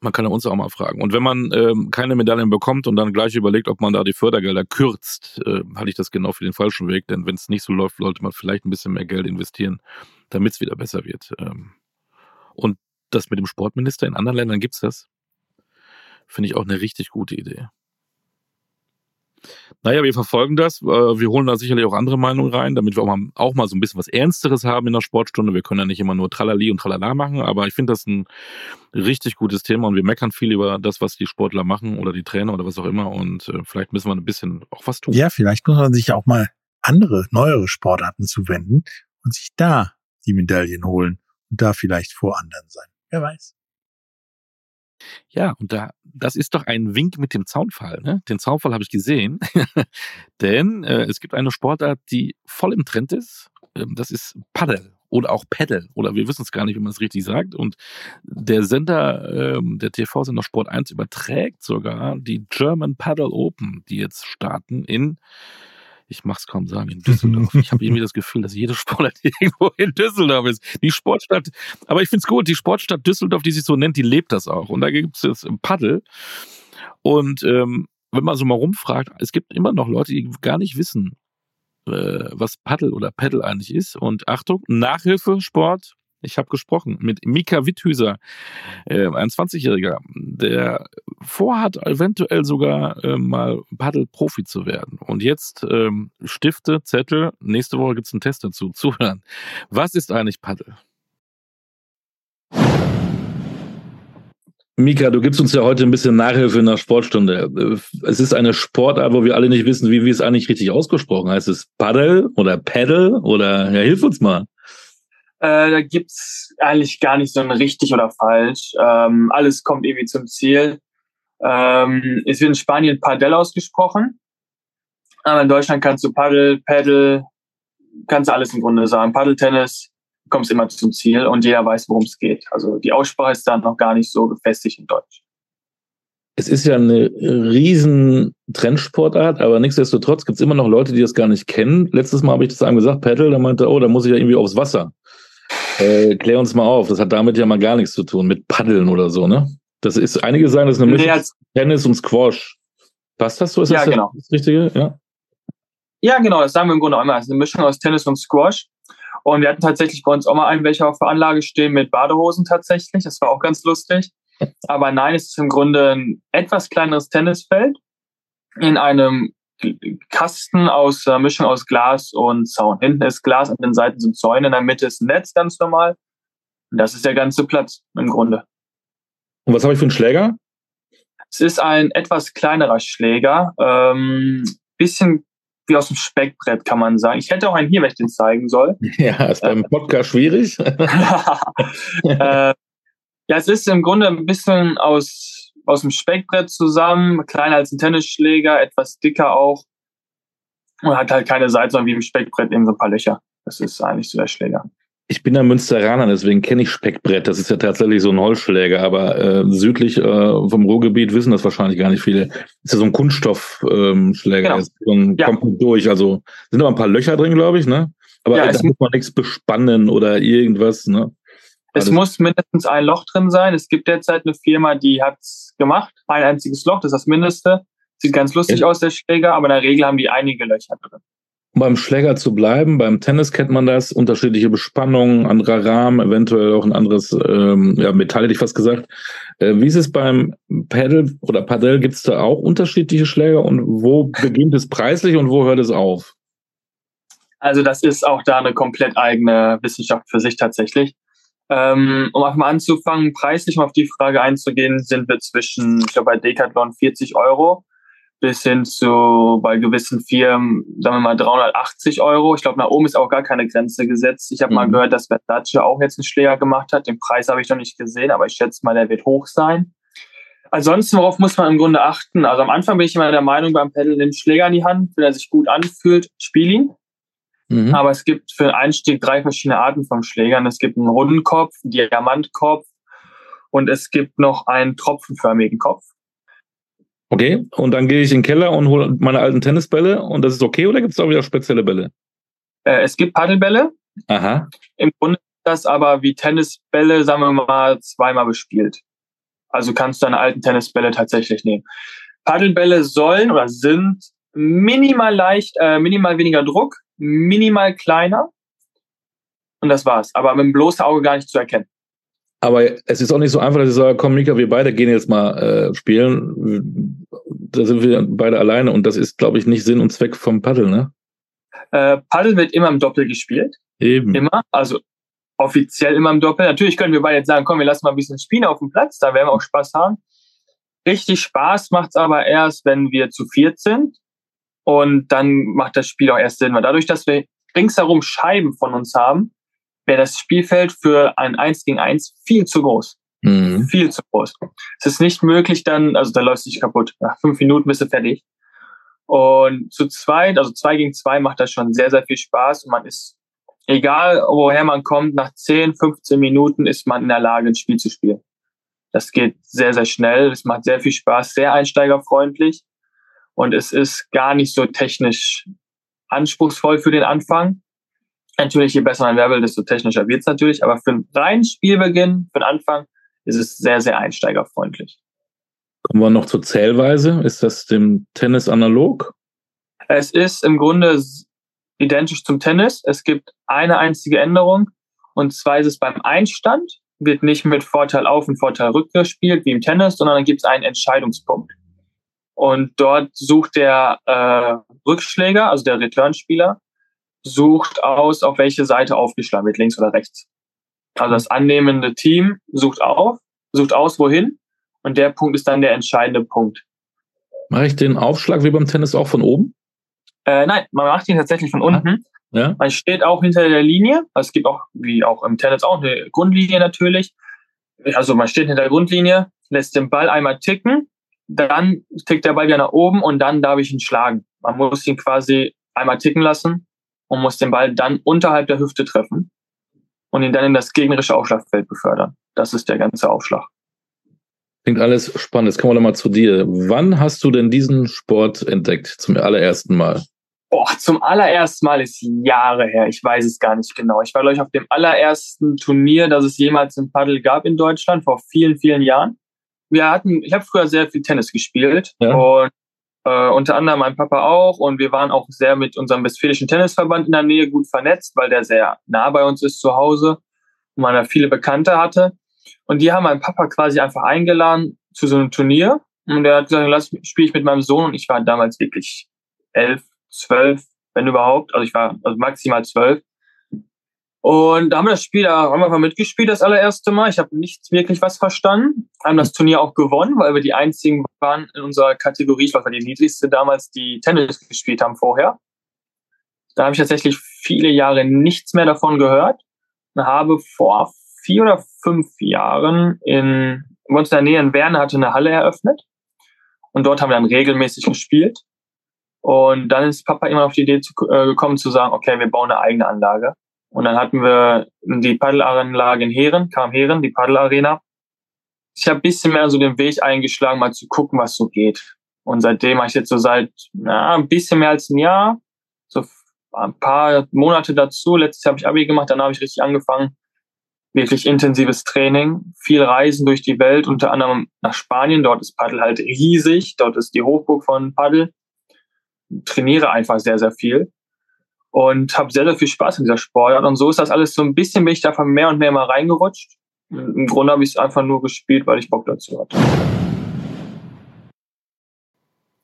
man kann ja uns auch mal fragen. Und wenn man ähm, keine Medaillen bekommt und dann gleich überlegt, ob man da die Fördergelder kürzt, äh, halte ich das genau für den falschen Weg. Denn wenn es nicht so läuft, sollte man vielleicht ein bisschen mehr Geld investieren, damit es wieder besser wird. Ähm, und das mit dem Sportminister, in anderen Ländern gibt es das. Finde ich auch eine richtig gute Idee. Naja, wir verfolgen das. Äh, wir holen da sicherlich auch andere Meinungen rein, damit wir auch mal, auch mal so ein bisschen was Ernsteres haben in der Sportstunde. Wir können ja nicht immer nur Tralali und Tralala machen, aber ich finde das ein richtig gutes Thema und wir meckern viel über das, was die Sportler machen oder die Trainer oder was auch immer und äh, vielleicht müssen wir ein bisschen auch was tun. Ja, vielleicht muss man sich auch mal andere, neuere Sportarten zuwenden und sich da die Medaillen holen und da vielleicht vor anderen sein. Wer weiß. Ja, und da, das ist doch ein Wink mit dem Zaunfall. Ne? Den Zaunfall habe ich gesehen, denn äh, es gibt eine Sportart, die voll im Trend ist. Ähm, das ist Paddle oder auch Paddle oder wir wissen es gar nicht, wie man es richtig sagt. Und der Sender, ähm, der TV-Sender Sport 1 überträgt sogar die German Paddle Open, die jetzt starten in ich mach's kaum sagen, in Düsseldorf. ich habe irgendwie das Gefühl, dass jede Sportart irgendwo in Düsseldorf ist. Die Sportstadt, aber ich find's gut, die Sportstadt Düsseldorf, die sich so nennt, die lebt das auch. Und da gibt's jetzt Paddel. Und ähm, wenn man so mal rumfragt, es gibt immer noch Leute, die gar nicht wissen, äh, was Paddel oder Paddle eigentlich ist. Und Achtung, Nachhilfesport ich habe gesprochen mit Mika Witthüser, äh, ein 20-Jähriger, der vorhat, eventuell sogar äh, mal Paddel-Profi zu werden. Und jetzt ähm, Stifte, Zettel, nächste Woche gibt es einen Test dazu. Zuhören. Was ist eigentlich Paddel? Mika, du gibst uns ja heute ein bisschen Nachhilfe in der Sportstunde. Es ist eine Sportart, wo wir alle nicht wissen, wie, wie es eigentlich richtig ausgesprochen heißt. Es Paddel oder Paddle oder ja, hilf uns mal. Äh, da gibt's eigentlich gar nicht so ein richtig oder falsch. Ähm, alles kommt irgendwie zum Ziel. Ähm, es wird in Spanien Padel ausgesprochen. Aber in Deutschland kannst du Paddel, Paddle, kannst du alles im Grunde sagen. Paddeltennis, kommst immer zum Ziel und jeder weiß, worum es geht. Also die Aussprache ist dann noch gar nicht so gefestigt in Deutsch. Es ist ja eine riesen Trendsportart, aber nichtsdestotrotz gibt es immer noch Leute, die das gar nicht kennen. Letztes Mal habe ich das einem gesagt, Paddle, da meinte, oh, da muss ich ja irgendwie aufs Wasser. Äh, klär uns mal auf, das hat damit ja mal gar nichts zu tun, mit Paddeln oder so, ne? Das ist, einige sagen, das ist eine Mischung nee, Tennis und Squash. Passt das so? Ist ja, das genau. das Richtige? Ja. Ja, genau, das sagen wir im Grunde auch immer. Es ist eine Mischung aus Tennis und Squash. Und wir hatten tatsächlich bei uns auch mal einen, welcher auf der Anlage stehen mit Badehosen tatsächlich. Das war auch ganz lustig. Aber nein, es ist im Grunde ein etwas kleineres Tennisfeld in einem Kasten aus äh, Mischung aus Glas und Zaun. Hinten ist Glas, an den Seiten sind Zäune, in der Mitte ist ein Netz ganz normal. Und das ist der ganze Platz im Grunde. Und was habe ich für einen Schläger? Es ist ein etwas kleinerer Schläger, ähm, bisschen wie aus dem Speckbrett, kann man sagen. Ich hätte auch einen hier, wenn ich den zeigen soll. Ja, ist beim Podcast schwierig. äh, ja, es ist im Grunde ein bisschen aus, aus dem Speckbrett zusammen, kleiner als ein Tennisschläger, etwas dicker auch. Und hat halt keine Seite, sondern wie im Speckbrett eben so ein paar Löcher. Das ist eigentlich so der Schläger. Ich bin ja Münsteraner, deswegen kenne ich Speckbrett. Das ist ja tatsächlich so ein Holzschläger, aber äh, südlich äh, vom Ruhrgebiet wissen das wahrscheinlich gar nicht viele. Ist ja so ein Kunststoffschläger, ähm, Schläger. Genau. Ist so ein, Ja. kommt gut durch. Also sind aber ein paar Löcher drin, glaube ich, ne? Aber Ja, da muss man nichts bespannen oder irgendwas, ne? Es Alles- muss mindestens ein Loch drin sein. Es gibt derzeit eine Firma, die hat's gemacht. Ein einziges Loch, das ist das Mindeste. Sieht ganz lustig Ja. aus, der Schläger, aber in der Regel haben die einige Löcher drin. Um beim Schläger zu bleiben, beim Tennis kennt man das, unterschiedliche Bespannungen, anderer Rahmen, eventuell auch ein anderes ähm, ja, Metall, hätte ich fast gesagt. Äh, wie ist es beim Paddle oder Paddle? Gibt es da auch unterschiedliche Schläger und wo beginnt es preislich und wo hört es auf? Also das ist auch da eine komplett eigene Wissenschaft für sich tatsächlich. Ähm, um einfach mal anzufangen, preislich mal auf die Frage einzugehen, sind wir zwischen, ich glaube bei Decathlon 40 Euro bis hin zu bei gewissen Firmen, sagen wir mal 380 Euro. Ich glaube, nach oben ist auch gar keine Grenze gesetzt. Ich habe mal Mhm. gehört, dass Versace auch jetzt einen Schläger gemacht hat. Den Preis habe ich noch nicht gesehen, aber ich schätze mal, der wird hoch sein. Ansonsten, worauf muss man im Grunde achten? Also am Anfang bin ich immer der Meinung, beim Pedal nimm Schläger in die Hand, wenn er sich gut anfühlt, spiel ihn. Mhm. Aber es gibt für den Einstieg drei verschiedene Arten von Schlägern. Es gibt einen runden Kopf, einen Diamantkopf und es gibt noch einen tropfenförmigen Kopf. Okay, und dann gehe ich in den Keller und hole meine alten Tennisbälle und das ist okay oder gibt es auch wieder spezielle Bälle? Äh, es gibt Paddelbälle. Aha. Im Grunde ist das aber wie Tennisbälle, sagen wir mal, zweimal bespielt. Also kannst du deine alten Tennisbälle tatsächlich nehmen. Paddelbälle sollen oder sind minimal leicht, äh, minimal weniger Druck, minimal kleiner. Und das war's. Aber mit dem bloßen Auge gar nicht zu erkennen. Aber es ist auch nicht so einfach, dass ich sage, komm Mika, wir beide gehen jetzt mal äh, spielen. Da sind wir beide alleine und das ist, glaube ich, nicht Sinn und Zweck vom Paddel, ne? Äh, Paddel wird immer im Doppel gespielt. Eben. Immer. Also offiziell immer im Doppel. Natürlich können wir beide jetzt sagen, komm, wir lassen mal ein bisschen spielen auf dem Platz, da werden wir auch Spaß haben. Richtig Spaß macht's aber erst, wenn wir zu viert sind. Und dann macht das Spiel auch erst Sinn. Weil dadurch, dass wir ringsherum Scheiben von uns haben, wäre das Spielfeld für ein 1 gegen 1 viel zu groß. Mhm. Viel zu groß. Es ist nicht möglich dann, also da läuft es nicht kaputt. Nach fünf Minuten bist du fertig. Und zu zweit, also zwei gegen zwei macht das schon sehr, sehr viel Spaß und man ist, egal woher man kommt, nach 10, 15 Minuten ist man in der Lage, ein Spiel zu spielen. Das geht sehr, sehr schnell. Es macht sehr viel Spaß, sehr einsteigerfreundlich und es ist gar nicht so technisch anspruchsvoll für den Anfang. Natürlich, je besser man Level, desto technischer wird's natürlich, aber für einen reinen Spielbeginn, für den Anfang, ist es sehr, sehr einsteigerfreundlich. Kommen wir noch zur Zählweise. Ist das dem Tennis analog? Es ist im Grunde identisch zum Tennis. Es gibt eine einzige Änderung. Und zwar ist es beim Einstand, wird nicht mit Vorteil auf und Vorteil rück gespielt wie im Tennis, sondern dann gibt es einen Entscheidungspunkt. Und dort sucht der äh, Rückschläger, also der Returnspieler, sucht aus, auf welche Seite aufgeschlagen wird, links oder rechts. Also das annehmende Team sucht auf, sucht aus, wohin. Und der Punkt ist dann der entscheidende Punkt. Mache ich den Aufschlag wie beim Tennis auch von oben? Äh, nein, man macht ihn tatsächlich von unten. Ja. Man steht auch hinter der Linie. Also es gibt auch, wie auch im Tennis auch, eine Grundlinie natürlich. Also man steht hinter der Grundlinie, lässt den Ball einmal ticken, dann tickt der Ball wieder nach oben und dann darf ich ihn schlagen. Man muss ihn quasi einmal ticken lassen und muss den Ball dann unterhalb der Hüfte treffen und ihn dann in das gegnerische Aufschlagfeld befördern. Das ist der ganze Aufschlag. Klingt alles spannend. Jetzt kommen wir doch mal zu dir. Wann hast du denn diesen Sport entdeckt zum allerersten Mal? Boah, zum allerersten Mal ist Jahre her. Ich weiß es gar nicht genau. Ich war, glaube ich, auf dem allerersten Turnier, das es jemals im Paddel gab in Deutschland, vor vielen, vielen Jahren. Wir hatten, ich habe früher sehr viel Tennis gespielt Ja. und äh, unter anderem mein Papa auch und wir waren auch sehr mit unserem westfälischen Tennisverband in der Nähe gut vernetzt, weil der sehr nah bei uns ist zu Hause und man da viele Bekannte hatte. Und die haben meinen Papa quasi einfach eingeladen zu so einem Turnier und der hat gesagt, lass spiele ich mit meinem Sohn und ich war damals wirklich elf, zwölf, wenn überhaupt. Also ich war also maximal zwölf. Und da haben wir das Spiel, da haben wir mitgespielt das allererste Mal. Ich habe nicht wirklich was verstanden. Haben das Turnier auch gewonnen, weil wir die einzigen waren in unserer Kategorie, ich war die niedrigste damals, die Tennis gespielt haben vorher. Da habe ich tatsächlich viele Jahre nichts mehr davon gehört und habe vor vier oder fünf Jahren in bei uns in der Nähe in Werne hatte eine Halle eröffnet und dort haben wir dann regelmäßig gespielt. Und dann ist Papa immer auf die Idee zu, äh, gekommen zu sagen, okay, wir bauen eine eigene Anlage. Und dann hatten wir die Paddelanlage in Heeren, kam Heeren, die Paddelarena. Ich habe bisschen mehr so den Weg eingeschlagen, mal zu gucken, was so geht. Und seitdem habe ich jetzt so seit na, ein bisschen mehr als ein Jahr, so ein paar Monate dazu. Letztes Jahr habe ich Abi gemacht, dann habe ich richtig angefangen. Wirklich intensives Training, viel Reisen durch die Welt, unter anderem nach Spanien. Dort ist Paddel halt riesig. Dort ist die Hochburg von Paddel. Trainiere einfach sehr, sehr viel und habe sehr, sehr viel Spaß in dieser Sportart. Und so ist das alles so ein bisschen, bin ich davon mehr und mehr mal reingerutscht. Im Grunde habe ich es einfach nur gespielt, weil ich Bock dazu hatte.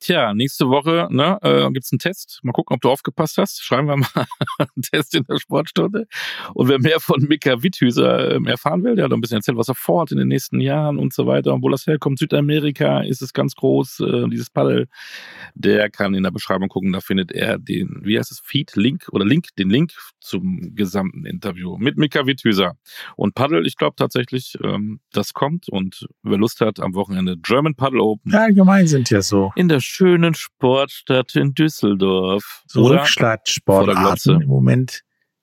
Tja, nächste Woche ne, äh, gibt es einen Test. Mal gucken, ob du aufgepasst hast. Schreiben wir mal einen Test in der Sportstunde. Und wer mehr von Mika Witthüser ähm, erfahren will, der hat ein bisschen erzählt, was er vorhat in den nächsten Jahren und so weiter. Und wo das herkommt, Südamerika ist es ganz groß, äh, dieses Paddel. Der kann in der Beschreibung gucken, da findet er den, wie heißt es, Feed, Link oder Link, den Link zum gesamten Interview mit Mika Witthüser. Und Paddel, ich glaube tatsächlich, ähm, das kommt. Und wer Lust hat, am Wochenende German Paddle Open. Ja, allgemein sind ja so. In der schönen Sportstadt in Düsseldorf. So Rückschlagsportarten im Moment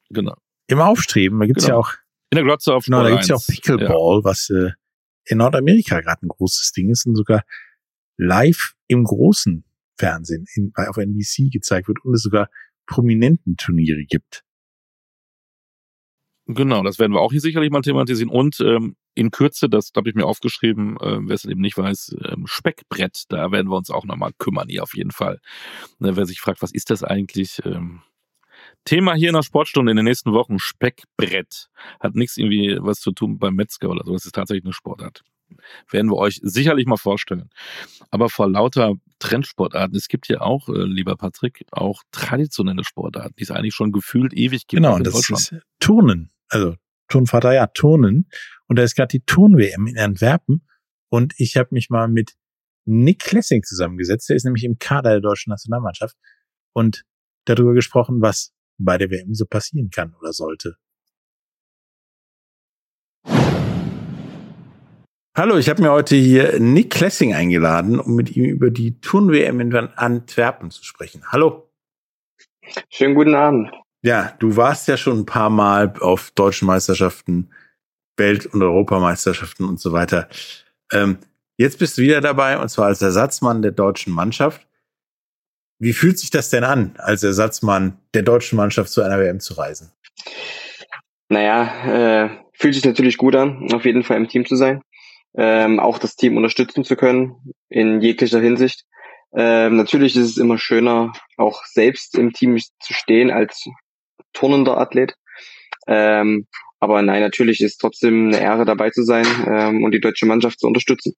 genau. im Aufstreben. Da gibt's Genau. ja auch, In der Glotze auf genau, da gibt's ja auch 1. Pickleball, was äh, in Nordamerika gerade ein großes Ding ist und sogar live im großen Fernsehen in, auf NBC gezeigt wird und es sogar prominenten Turniere gibt. Genau, das werden wir auch hier sicherlich mal thematisieren. Und ähm, in Kürze, das habe ich mir aufgeschrieben, äh, wer es eben nicht weiß, ähm, Speckbrett, da werden wir uns auch nochmal kümmern, hier auf jeden Fall. Ne, wer sich fragt, was ist das eigentlich? Ähm, Thema hier in der Sportstunde in den nächsten Wochen, Speckbrett. Hat nichts irgendwie was zu tun beim Metzger oder so, das ist tatsächlich eine Sportart. Werden wir euch sicherlich mal vorstellen. Aber vor lauter Trendsportarten, es gibt ja auch, äh, lieber Patrick, auch traditionelle Sportarten, die es eigentlich schon gefühlt ewig gibt. Genau, das ist Turnen. Also Turnvater, ja, Turnen. Und da ist gerade die Turn-WM in Antwerpen. Und ich habe mich mal mit Nick Klessing zusammengesetzt. Der ist nämlich im Kader der deutschen Nationalmannschaft. Und darüber gesprochen, was bei der WM so passieren kann oder sollte. Hallo, ich habe mir heute hier Nick Klessing eingeladen, um mit ihm über die Turn-WM in Antwerpen zu sprechen. Hallo. Schönen guten Abend. Ja, du warst ja schon ein paar Mal auf deutschen Meisterschaften, Welt- und Europameisterschaften und so weiter. Ähm, jetzt bist du wieder dabei und zwar als Ersatzmann der deutschen Mannschaft. Wie fühlt sich das denn an, als Ersatzmann der deutschen Mannschaft zu einer WM zu reisen? Naja, äh, fühlt sich natürlich gut an, auf jeden Fall im Team zu sein. Ähm, auch das Team unterstützen zu können, in jeglicher Hinsicht. Ähm, natürlich ist es immer schöner, auch selbst im Team zu stehen als turnender Athlet. Ähm, aber nein, natürlich ist trotzdem eine Ehre dabei zu sein ähm, und die deutsche Mannschaft zu unterstützen.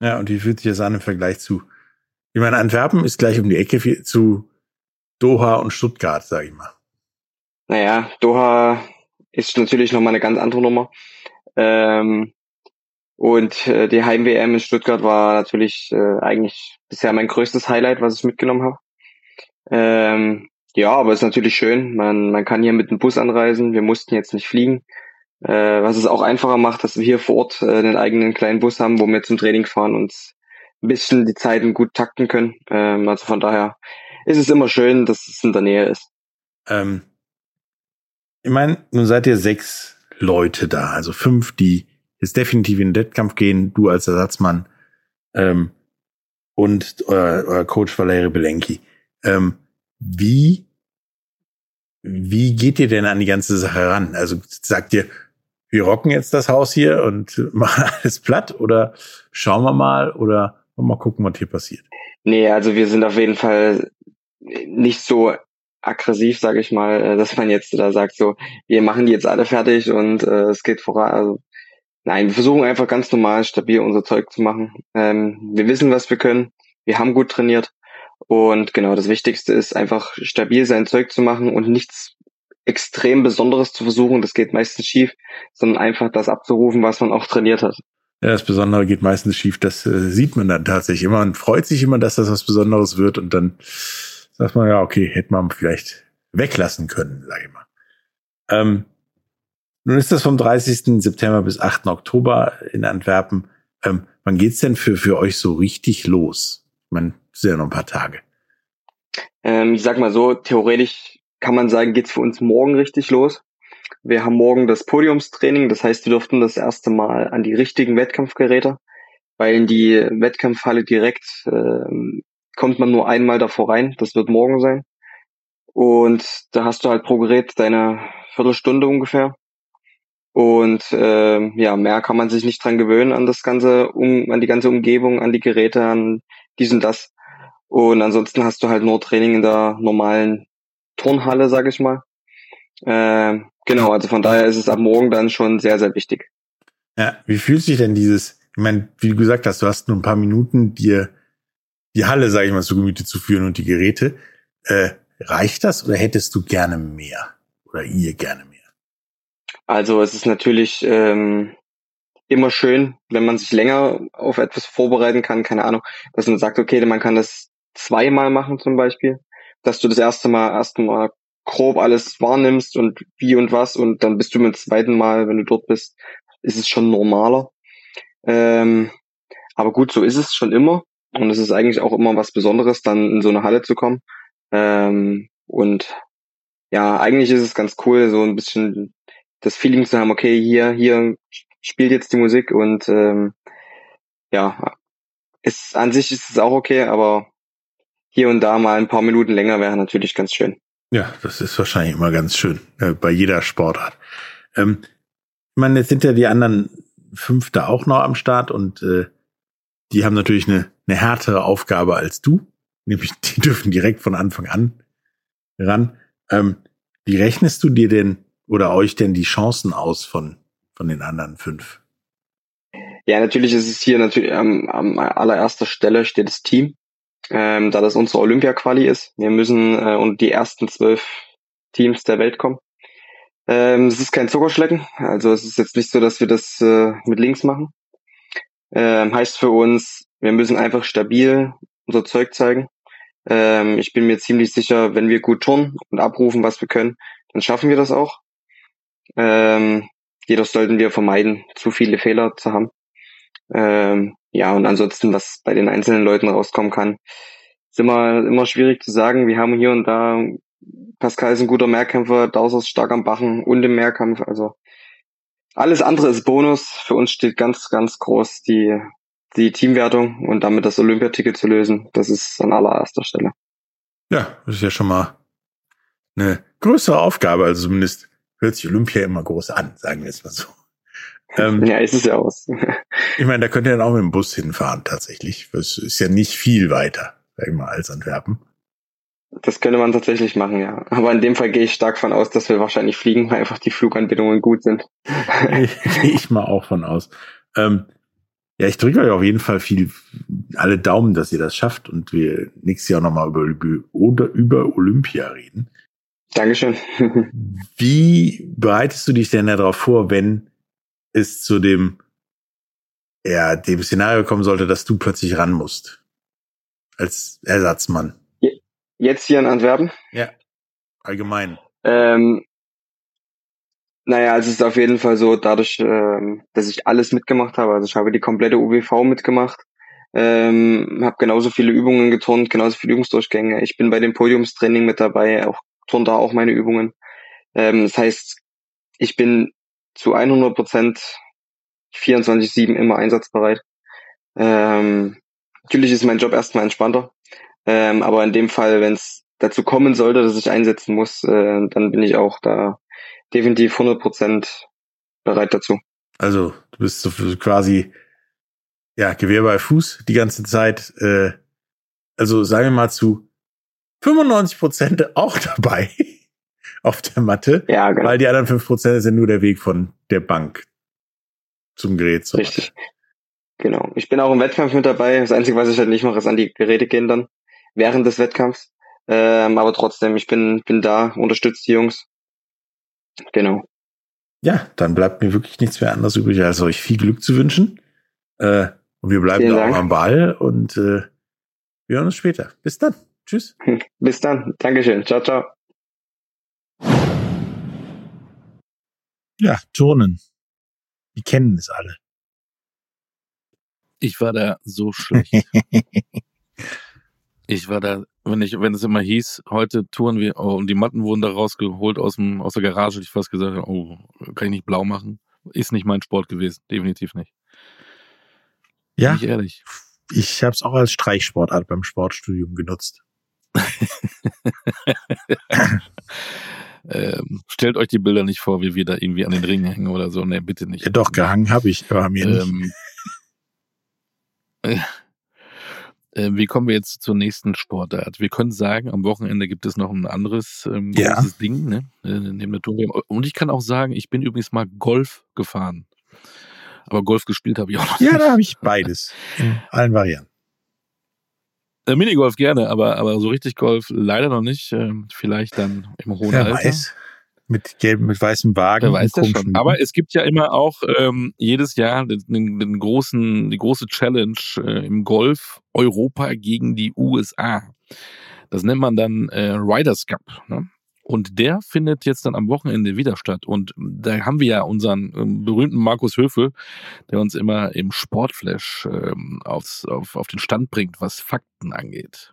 Ja, und wie fühlt sich das an im Vergleich zu? Ich meine, Antwerpen ist gleich um die Ecke zu Doha und Stuttgart, sage ich mal. Naja, Doha ist natürlich nochmal eine ganz andere Nummer. Ähm, und äh, die Heim-WM in Stuttgart war natürlich äh, eigentlich bisher mein größtes Highlight, was ich mitgenommen habe. Ähm, ja, aber ist natürlich schön. Man, man kann hier mit dem Bus anreisen. Wir mussten jetzt nicht fliegen. Äh, was es auch einfacher macht, dass wir hier vor Ort äh, einen eigenen kleinen Bus haben, wo wir zum Training fahren und ein bisschen die Zeiten gut takten können. Ähm, also von daher ist es immer schön, dass es in der Nähe ist. Ähm, ich meine, nun seid ihr sechs Leute da, also fünf, die jetzt definitiv in den Wettkampf gehen, du als Ersatzmann ähm, und euer, euer Coach Valery Belenki. Ähm, wie, wie geht ihr denn an die ganze Sache ran? Also sagt ihr, wir rocken jetzt das Haus hier und machen alles platt oder schauen wir mal oder mal gucken, was hier passiert? Nee, also wir sind auf jeden Fall nicht so aggressiv, sage ich mal, äh, dass man jetzt da sagt, so, wir machen die jetzt alle fertig und äh, es geht voran. Also, nein, wir versuchen einfach ganz normal, stabil unser Zeug zu machen. Ähm, wir wissen, was wir können. Wir haben gut trainiert. Und genau, das Wichtigste ist einfach stabil sein Zeug zu machen und nichts extrem Besonderes zu versuchen, das geht meistens schief, sondern einfach das abzurufen, was man auch trainiert hat. Ja, das Besondere geht meistens schief. Das äh, sieht man dann tatsächlich immer und freut sich immer, dass das was Besonderes wird und dann sagt man ja, okay, hätte man vielleicht weglassen können, sage ich mal. Ähm, nun ist das vom 30. September bis 8. Oktober in Antwerpen. Ähm, wann geht's denn für, für euch so richtig los? Ich meine, sind ja noch ein paar Tage. Ähm, ich sag mal so, theoretisch kann man sagen, geht's für uns morgen richtig los. Wir haben morgen das Podiumstraining, das heißt, wir durften das erste Mal an die richtigen Wettkampfgeräte, weil in die Wettkampfhalle direkt ähm, kommt man nur einmal davor rein. Das wird morgen sein. Und da hast du halt pro Gerät deine Viertelstunde ungefähr. Und äh, ja, mehr kann man sich nicht dran gewöhnen an das ganze, um, an die ganze Umgebung, an die Geräte, an dies und das. Und ansonsten hast du halt nur Training in der normalen Turnhalle, sag ich mal. Äh, genau, also von daher ist es ab morgen dann schon sehr, sehr wichtig. Ja, wie fühlt sich denn dieses, ich meine, wie du gesagt hast, du hast nur ein paar Minuten, dir die Halle, sage ich mal, zu Gemüte zu führen und die Geräte. Äh, reicht das oder hättest du gerne mehr? Oder ihr gerne mehr? Also es ist natürlich ähm, immer schön, wenn man sich länger auf etwas vorbereiten kann, keine Ahnung, dass man sagt, okay, man kann das zweimal machen zum Beispiel, dass du das erste Mal erstmal grob alles wahrnimmst und wie und was und dann bist du mit dem zweiten Mal, wenn du dort bist, ist es schon normaler. Ähm, aber gut, so ist es schon immer. Und es ist eigentlich auch immer was Besonderes, dann in so eine Halle zu kommen. Ähm, und ja, eigentlich ist es ganz cool, so ein bisschen das Feeling zu haben, okay, hier, hier spielt jetzt die Musik und ähm, ja, ist an sich ist es auch okay, aber hier und da mal ein paar Minuten länger wäre natürlich ganz schön. Ja, das ist wahrscheinlich immer ganz schön, äh, bei jeder Sportart. Ähm, ich meine, jetzt sind ja die anderen fünf da auch noch am Start und äh, die haben natürlich eine, eine härtere Aufgabe als du. Nämlich, die dürfen direkt von Anfang an ran. Ähm, wie rechnest du dir denn oder euch denn die Chancen aus von, von den anderen fünf? Ja, natürlich ist es hier natürlich am, am allererster Stelle steht das Team, ähm, da das unsere Olympia-Quali ist. Wir müssen äh, und die ersten zwölf Teams der Welt kommen. Ähm, es ist kein Zuckerschlecken, also es ist jetzt nicht so, dass wir das äh, mit links machen. Ähm, heißt für uns, wir müssen einfach stabil unser Zeug zeigen. Ähm, ich bin mir ziemlich sicher, wenn wir gut turnen und abrufen, was wir können, dann schaffen wir das auch. Ähm, jedoch sollten wir vermeiden, zu viele Fehler zu haben. Ähm, ja, und ansonsten, was bei den einzelnen Leuten rauskommen kann, ist immer, immer schwierig zu sagen. Wir haben hier und da, Pascal ist ein guter Mehrkämpfer, Dawes ist stark am Bachen und im Mehrkampf. Also alles andere ist Bonus. Für uns steht ganz, ganz groß die, die Teamwertung und damit das Olympiaticket zu lösen. Das ist an allererster Stelle. Ja, das ist ja schon mal eine größere Aufgabe. Also zumindest hört sich Olympia immer groß an, sagen wir es mal so. Ähm, ja, ist es ja aus. ich meine, da könnt ihr dann auch mit dem Bus hinfahren tatsächlich. Das ist ja nicht viel weiter, sag ich mal, als Antwerpen. Das könnte man tatsächlich machen, ja. Aber in dem Fall gehe ich stark von aus, dass wir wahrscheinlich fliegen, weil einfach die Fluganbindungen gut sind. gehe ich mal auch von aus. Ähm, ja, ich drücke euch auf jeden Fall viel, alle Daumen, dass ihr das schafft und wir nächstes Jahr nochmal über, über, über Olympia reden. Dankeschön. Wie bereitest du dich denn darauf vor, wenn es zu dem, ja, dem Szenario kommen sollte, dass du plötzlich ran musst? Als Ersatzmann. Jetzt hier in Antwerpen? Ja. Allgemein. Ähm, naja, es ist auf jeden Fall so, dadurch, ähm, dass ich alles mitgemacht habe, also ich habe die komplette UWV mitgemacht, ähm, habe genauso viele Übungen geturnt, genauso viele Übungsdurchgänge. Ich bin bei dem Podiumstraining mit dabei, auch turn da auch meine Übungen. Ähm, das heißt, ich bin zu 100 Prozent 24/7 immer einsatzbereit. Ähm, natürlich ist mein Job erstmal entspannter, ähm, aber in dem Fall, wenn es dazu kommen sollte, dass ich einsetzen muss, äh, dann bin ich auch da definitiv 100% bereit dazu. Also du bist so quasi ja Gewehr bei Fuß die ganze Zeit. Äh, also sagen wir mal zu 95% auch dabei auf der Matte, ja, genau. weil die anderen 5% sind nur der Weg von der Bank zum Gerät. Zur Richtig. Genau. Ich bin auch im Wettkampf mit dabei. Das Einzige, was ich halt nicht mache, ist an die Geräte gehen dann während des Wettkampfs. Ähm, aber trotzdem, ich bin, bin da, unterstütze die Jungs. Genau. Ja, dann bleibt mir wirklich nichts mehr anderes übrig, als euch viel Glück zu wünschen. Äh, und wir bleiben Vielen da auch am Ball und äh, wir hören uns später. Bis dann. Tschüss. Bis dann. Dankeschön. Ciao, ciao. Ja, Turnen. Die kennen es alle. Ich war da so schlecht. Ich war da, wenn ich, wenn es immer hieß, heute touren wir, oh, und die Matten wurden da rausgeholt aus dem, aus der Garage, ich fast gesagt, oh, kann ich nicht blau machen? Ist nicht mein Sport gewesen, definitiv nicht. Ja, Bin ich ehrlich. ich habe es auch als Streichsportart beim Sportstudium genutzt. Ähm, stellt euch die Bilder nicht vor, wie wir da irgendwie an den Ringen hängen oder so. Nee, bitte nicht. Ja, doch, gehangen habe ich, aber mir nicht. Ähm, äh, äh, wie kommen wir jetzt zur nächsten Sportart? Wir können sagen, am Wochenende gibt es noch ein anderes ähm, Ja. großes Ding, ne? Äh, neben der Tour. Und ich kann auch sagen, ich bin übrigens mal Golf gefahren. Aber Golf gespielt habe ich auch noch Ja, nicht. da habe ich beides. In allen Varianten. Äh, Minigolf gerne, aber, aber so richtig Golf leider noch nicht. Ähm, vielleicht dann im hohen Wer Alter. weiß. Mit gelbem, mit weißem Wagen. Wer weiß das schon. Aber es gibt ja immer auch ähm, jedes Jahr den, den, den großen, die große Challenge äh, im Golf Europa gegen die USA. Das nennt man dann äh, Riders Cup. Ne? Und der findet jetzt dann am Wochenende wieder statt. Und da haben wir ja unseren ähm, berühmten Markus Höfel, der uns immer im Sportflash ähm, aufs, auf, auf den Stand bringt, was Fakten angeht.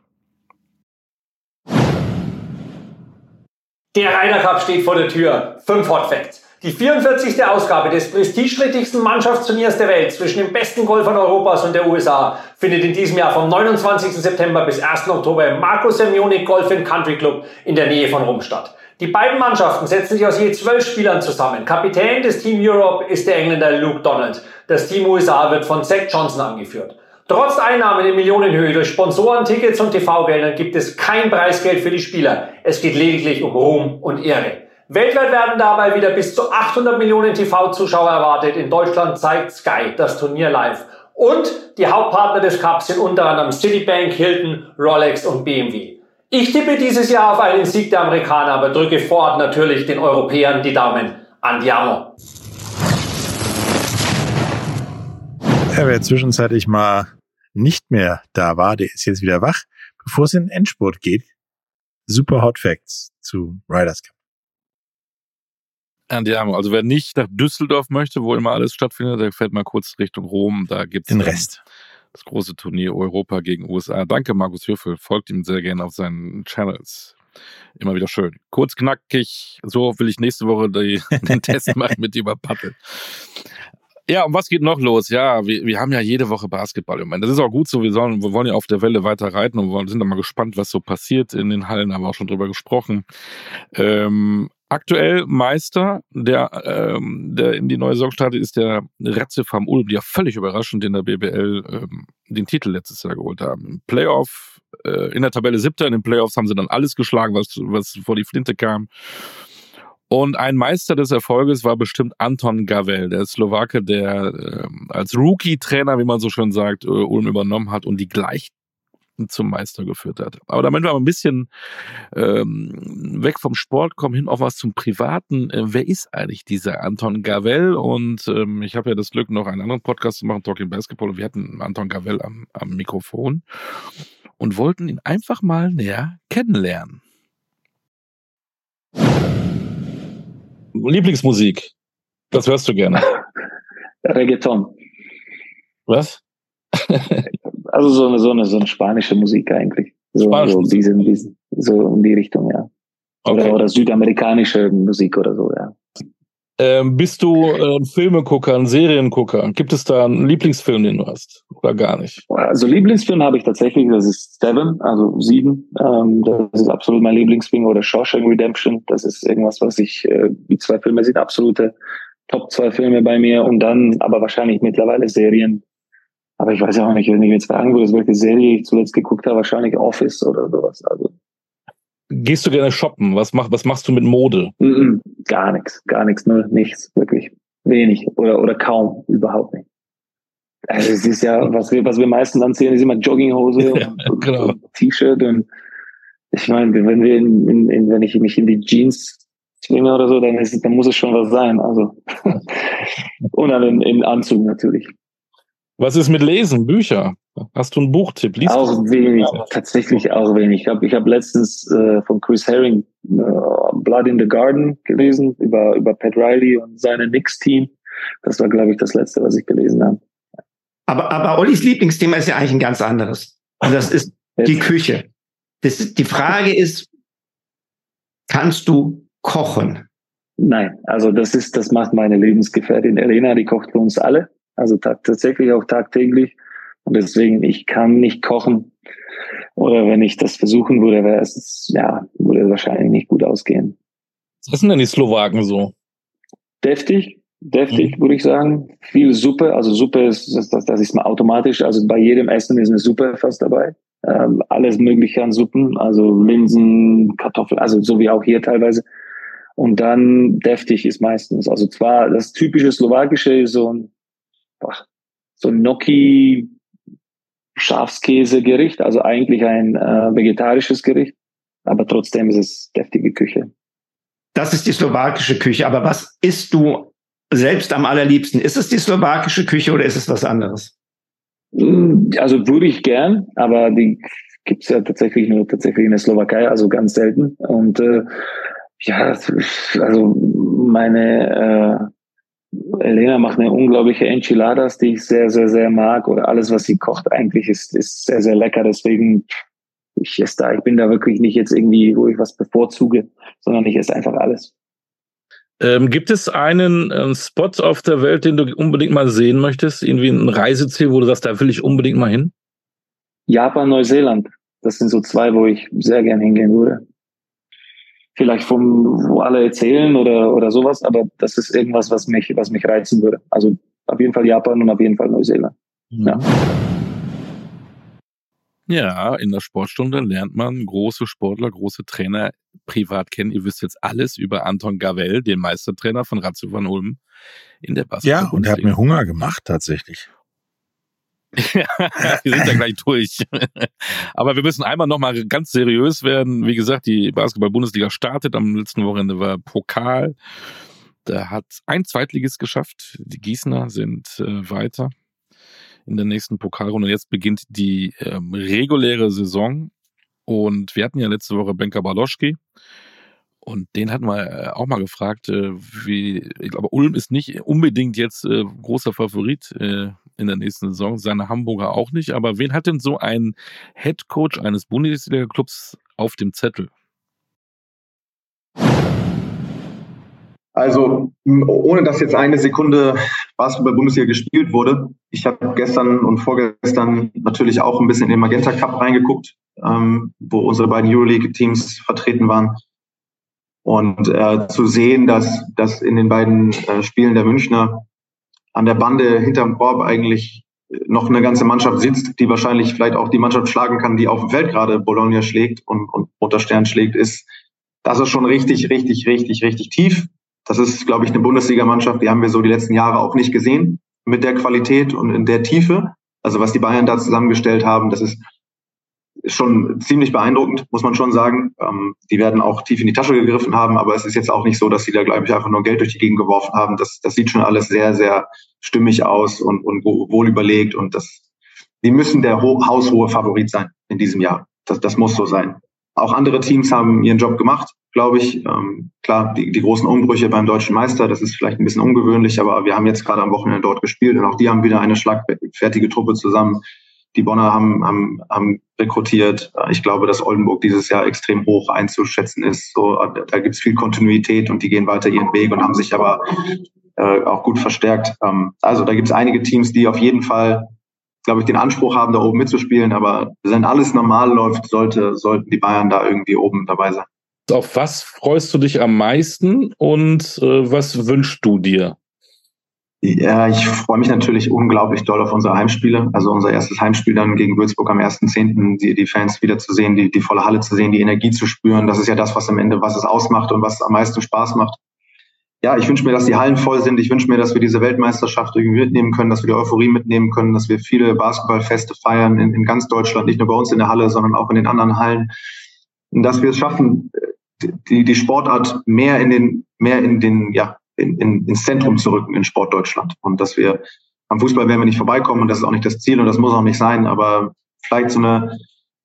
Der Ryder Cup steht vor der Tür. Fünf Hot Facts. Die 44. Ausgabe des prestigeträchtigsten Mannschaftsturniers der Welt zwischen den besten Golfern Europas und der USA findet in diesem Jahr vom 29. September bis 1. Oktober im Marco Semionik Golf Country Club in der Nähe von Rom statt. Die beiden Mannschaften setzen sich aus je zwölf Spielern zusammen. Kapitän des Team Europe ist der Engländer Luke Donald. Das Team USA wird von Zach Johnson angeführt. Trotz Einnahmen in Millionenhöhe durch Sponsoren, Tickets und TV-Geldern gibt es kein Preisgeld für die Spieler. Es geht lediglich um Ruhm und Ehre. Weltweit werden dabei wieder bis zu 800 Millionen TV-Zuschauer erwartet. In Deutschland zeigt Sky das Turnier live. Und die Hauptpartner des Cups sind unter anderem Citibank, Hilton, Rolex und BMW. Ich tippe dieses Jahr auf einen Sieg der Amerikaner, aber drücke vor Ort natürlich den Europäern die Daumen. Andiamo. Ja, wer zwischenzeitlich mal nicht mehr da war, der ist jetzt wieder wach, bevor es in den Endspurt geht. Super Hot Facts zu Riders Cup. Andiamo. Also wer nicht nach Düsseldorf möchte, wo immer alles stattfindet, der fährt mal kurz Richtung Rom. Da gibt's Den dann Rest. das große Turnier Europa gegen USA. Danke, Markus Höfel. Folgt ihm sehr gerne auf seinen Channels. Immer wieder schön. Kurz knackig. So will ich nächste Woche die, den Test machen mit über Paddel. Ja, und was geht noch los? Ja, wir, wir haben ja jede Woche Basketball im Moment. Das ist auch gut so. Wir, sollen, wir wollen ja auf der Welle weiter reiten und wollen, sind dann mal gespannt, was so passiert in den Hallen. Haben wir auch schon drüber gesprochen. Ähm, aktuell Meister, der, ähm, der in die neue Saison startet, ist der Ratze vom Ulm, die ja völlig überraschend in der BBL ähm, den Titel letztes Jahr geholt haben. Playoff, äh, in der Tabelle siebter, in den Playoffs haben sie dann alles geschlagen, was, was vor die Flinte kam. Und ein Meister des Erfolges war bestimmt Anton Gavel, der Slowake, der ähm, als Rookie-Trainer, wie man so schön sagt, äh, Ulm übernommen hat und die gleich zum Meister geführt hat. Aber damit wir mal ein bisschen ähm, weg vom Sport kommen, hin auf was zum Privaten. Äh, wer ist eigentlich dieser Anton Gavel? Und ähm, ich habe ja das Glück, noch einen anderen Podcast zu machen, Talking Basketball. Und wir hatten Anton Gavel am, am Mikrofon und wollten ihn einfach mal näher kennenlernen. Lieblingsmusik. Was hörst du gerne? Reggaeton. Was? Also so eine, so eine, so eine spanische Musik eigentlich. So, Spanische so, diesen, diesen, so in die Richtung, ja. Oder, Okay. oder südamerikanische Musik oder so, ja. Ähm, bist du äh, ein Filmegucker, ein Seriengucker? Gibt es da einen Lieblingsfilm, den du hast? Oder gar nicht? Also Lieblingsfilm habe ich tatsächlich, das ist Seven, also Sieben. Ähm, das ist absolut mein Lieblingsfilm. Oder Shawshank Redemption, das ist irgendwas, was ich, äh, die zwei Filme sind absolute Top zwei Filme bei mir. Und dann aber wahrscheinlich mittlerweile Serien. Aber ich weiß ja auch nicht, wenn ich jetzt fragen würde, welche Serie ich zuletzt geguckt habe, wahrscheinlich Office oder sowas. Also Gehst du gerne shoppen? Was, mach, was machst du mit Mode? mm, mm, gar nichts, gar nichts, null, nichts, wirklich. Wenig oder, oder kaum, überhaupt nicht. Also es ist ja, was wir, was wir meistens anziehen, ist immer Jogginghose Ja, und, genau. und T-Shirt und ich meine, wenn wir in, in, in, wenn ich mich in die Jeans Swinger oder so, dann, ist, dann muss es schon was sein. Also und dann in, in Anzug natürlich. Was ist mit Lesen, Bücher? Hast du einen Buchtipp? Liest auch du? wenig, tatsächlich auch wenig. Ich habe ich hab letztens äh, von Chris Herring äh, Blood in the Garden gelesen über, über Pat Riley und seine Knicks-Team. Das war, glaube ich, das letzte, was ich gelesen habe. Aber, aber Ollis Lieblingsthema ist ja eigentlich ein ganz anderes. Und das ist die Küche. Das ist, die Frage ist, kannst du kochen? Nein, also das ist, das macht meine Lebensgefährtin Elena, die kocht für uns alle. Also tatsächlich auch tagtäglich. Und deswegen, ich kann nicht kochen. Oder wenn ich das versuchen würde, wäre es, ja, würde wahrscheinlich nicht gut ausgehen. Was sind denn die Slowaken so? Deftig, deftig, mhm. würde ich sagen. Viel Suppe. Also Suppe ist, das, das ist mal automatisch. Also bei jedem Essen ist eine Suppe fast dabei. Ähm, alles Mögliche an Suppen. Also Linsen, Kartoffeln, also so wie auch hier teilweise. Und dann deftig ist meistens. Also zwar das typische Slowakische ist so ein boah, so ein Gnocchi Schafskäse-Gericht, also eigentlich ein äh, vegetarisches Gericht, aber trotzdem ist es deftige Küche. Das ist die slowakische Küche, aber was isst du selbst am allerliebsten? Ist es die slowakische Küche oder ist es was anderes? Mm, also würde ich gern, aber die gibt's ja tatsächlich nur tatsächlich in der Slowakei, also ganz selten. Und äh, ja, also meine äh, Elena macht eine unglaubliche Enchiladas, die ich sehr, sehr, sehr mag. Oder alles, was sie kocht, eigentlich ist, ist sehr, sehr lecker. Deswegen, ich esse da, ich bin da wirklich nicht jetzt irgendwie, wo ich was bevorzuge, sondern ich esse einfach alles. Ähm, gibt es einen äh, Spot auf der Welt, den du unbedingt mal sehen möchtest? Irgendwie ein Reiseziel, wo du sagst, da will ich unbedingt mal hin? Japan, Neuseeland. Das sind so zwei, wo ich sehr gern hingehen würde vielleicht vom, wo alle erzählen oder, oder sowas, aber das ist irgendwas, was mich, was mich reizen würde. Also auf jeden Fall Japan und auf jeden Fall Neuseeland. Mhm. Ja. Ja, in der Sportstunde lernt man große Sportler, große Trainer privat kennen. Ihr wisst jetzt alles über Anton Gavel, den Meistertrainer von Ratio van Ulm in der Basketball. Ja, und er hat mir Hunger gemacht tatsächlich. wir sind ja gleich durch. Aber wir müssen einmal nochmal ganz seriös werden. Wie gesagt, die Basketball-Bundesliga startet. Am letzten Wochenende war Pokal. Da hat ein Zweitligist geschafft. Die Gießener sind äh, weiter in der nächsten Pokalrunde. Jetzt beginnt die ähm, reguläre Saison. Und wir hatten ja letzte Woche Benka Baloschki. Und den hatten wir äh, auch mal gefragt, äh, wie, ich glaube, Ulm ist nicht unbedingt jetzt äh, großer Favorit in der nächsten Saison, seine Hamburger auch nicht. Aber wen hat denn so ein Head Coach eines Bundesliga-Clubs auf dem Zettel? Also, ohne dass jetzt eine Sekunde Basketball-Bundesliga gespielt wurde, ich habe gestern und vorgestern natürlich auch ein bisschen in den Magenta Cup reingeguckt, ähm, wo unsere beiden Euroleague-Teams vertreten waren. Und äh, zu sehen, dass, dass in den beiden äh, Spielen der Münchner an der Bande hinterm Korb eigentlich noch eine ganze Mannschaft sitzt, die wahrscheinlich vielleicht auch die Mannschaft schlagen kann, die auf dem Feld gerade Bologna schlägt und, und Roter Stern schlägt, ist, das ist schon richtig, richtig, richtig, richtig tief. Das ist, glaube ich, eine Bundesligamannschaft, die haben wir so die letzten Jahre auch nicht gesehen mit der Qualität und in der Tiefe. Also was die Bayern da zusammengestellt haben, das ist schon ziemlich beeindruckend, muss man schon sagen. Ähm, die werden auch tief in die Tasche gegriffen haben, aber es ist jetzt auch nicht so, dass sie da, glaube ich, einfach nur Geld durch die Gegend geworfen haben. Das, das sieht schon alles sehr, sehr stimmig aus und, und wohl überlegt und das, die müssen der haushohe Favorit sein in diesem Jahr. Das, das muss so sein. Auch andere Teams haben ihren Job gemacht, glaube ich. Ähm, klar, die, die großen Umbrüche beim deutschen Meister, das ist vielleicht ein bisschen ungewöhnlich, aber wir haben jetzt gerade am Wochenende dort gespielt und auch die haben wieder eine schlagfertige Truppe zusammen die Bonner haben, haben, haben rekrutiert. Ich glaube, dass Oldenburg dieses Jahr extrem hoch einzuschätzen ist. So, da gibt es viel Kontinuität und die gehen weiter ihren Weg und haben sich aber äh, auch gut verstärkt. Ähm, also da gibt es einige Teams, die auf jeden Fall, glaube ich, den Anspruch haben, da oben mitzuspielen. Aber wenn alles normal läuft, sollte, sollten die Bayern da irgendwie oben dabei sein. Auf was freust du dich am meisten und äh, was wünschst du dir? Ja, ich freue mich natürlich unglaublich doll auf unsere Heimspiele. Also unser erstes Heimspiel dann gegen Würzburg am 1.10., die, die Fans wieder zu sehen, die, die volle Halle zu sehen, die Energie zu spüren. Das ist ja das, was am Ende, was es ausmacht und was am meisten Spaß macht. Ja, ich wünsche mir, dass die Hallen voll sind. Ich wünsche mir, dass wir diese Weltmeisterschaft irgendwie mitnehmen können, dass wir die Euphorie mitnehmen können, dass wir viele Basketballfeste feiern in, in ganz Deutschland, nicht nur bei uns in der Halle, sondern auch in den anderen Hallen. Und dass wir es schaffen, die, die Sportart mehr in den, mehr in den, ja, in, in, ins Zentrum zu rücken in Sport Deutschland. Und dass wir am Fußball werden wir nicht vorbeikommen und das ist auch nicht das Ziel und das muss auch nicht sein, aber vielleicht so eine,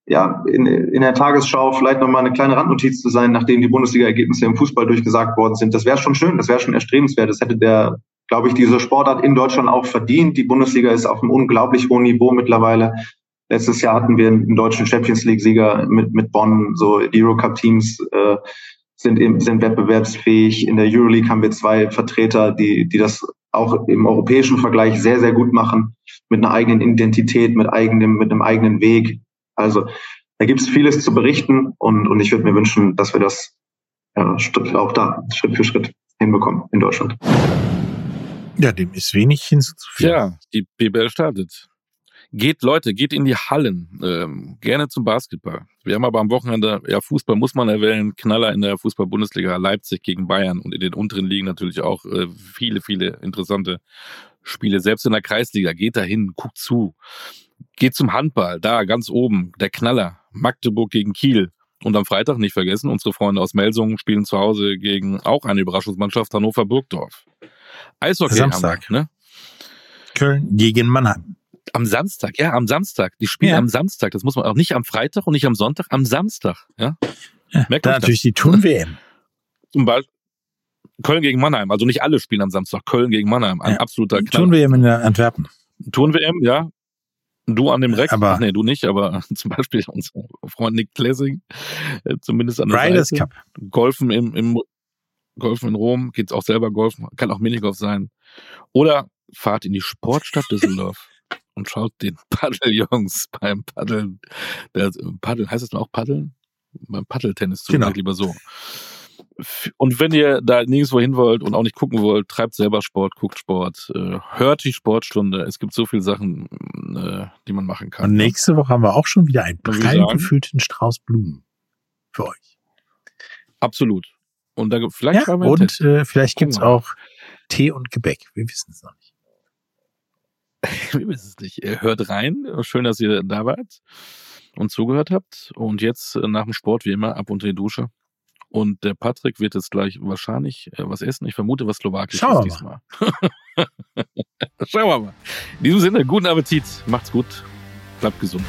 ja, in, in der Tagesschau vielleicht nochmal eine kleine Randnotiz zu sein, nachdem die Bundesliga-Ergebnisse im Fußball durchgesagt worden sind. Das wäre schon schön, das wäre schon erstrebenswert. Das hätte der, glaube ich, diese Sportart in Deutschland auch verdient. Die Bundesliga ist auf einem unglaublich hohen Niveau mittlerweile. Letztes Jahr hatten wir einen deutschen Champions League-Sieger mit, mit Bonn, so Eurocup-Teams äh, sind, im, sind wettbewerbsfähig. In der Euroleague haben wir zwei Vertreter, die, die das auch im europäischen Vergleich sehr, sehr gut machen, mit einer eigenen Identität, mit eigenem, mit einem eigenen Weg. Also da gibt es vieles zu berichten und, und ich würde mir wünschen, dass wir das ja, auch da Schritt für Schritt hinbekommen in Deutschland. Ja, dem ist wenig hinzuzufügen. Ja, die BBL startet. Geht, Leute, geht in die Hallen. Ähm, gerne zum Basketball. Wir haben aber am Wochenende, ja, Fußball muss man erwähnen, Knaller in der Fußball-Bundesliga, Leipzig gegen Bayern und in den unteren Ligen natürlich auch äh, viele, viele interessante Spiele. Selbst in der Kreisliga, geht da hin, guckt zu. Geht zum Handball, da ganz oben, der Knaller, Magdeburg gegen Kiel. Und am Freitag nicht vergessen, unsere Freunde aus Melsungen spielen zu Hause gegen auch eine Überraschungsmannschaft, Hannover Burgdorf. Eishockey Samstag. Wir, ne? Köln gegen Mannheim. Am Samstag, ja, am Samstag. Die spielen Ja. am Samstag. Das muss man auch nicht am Freitag und nicht am Sonntag, am Samstag. Ja. Ja, Merkt dann euch das. natürlich die Turn-WM. Zum Beispiel Köln gegen Mannheim. Also nicht alle spielen am Samstag. Köln gegen Mannheim. Ein Ja. absoluter Knaller. Turn-WM in der Antwerpen. Turn-WM, ja. Du an dem Reck. Aber- Ach nee, du nicht, aber zum Beispiel unser Freund Nick Klessing, äh, zumindest an der Riders Seite. Cup. Golfen im, im Golfen in Rom, geht's auch selber golfen, kann auch Minigolf sein. Oder fahrt in die Sportstadt Düsseldorf und schaut den Paddeljungs beim Paddeln. Der, Paddeln, heißt das denn auch Paddeln? Beim Paddeltennis zu, Genau. ich lieber so. Und wenn ihr da nirgendwo hin wollt und auch nicht gucken wollt, treibt selber Sport, guckt Sport, äh, hört die Sportstunde. Es gibt so viele Sachen, äh, die man machen kann. Und nächste Woche haben wir auch schon wieder einen prall sagen. gefüllten Strauß Blumen für euch. Absolut. Und da vielleicht Ja, und äh, vielleicht gibt's auch Tee und Gebäck. Wir wissen es noch nicht. Wir wissen es nicht. Hört rein. Schön, dass ihr da wart und zugehört habt. Und jetzt äh, nach dem Sport, wie immer, ab unter die Dusche. Und der Patrick wird jetzt gleich wahrscheinlich äh, was essen. Ich vermute was Slowakisches Schauen diesmal. Schauen wir mal. In diesem Sinne, guten Appetit. Macht's gut. Bleibt gesund.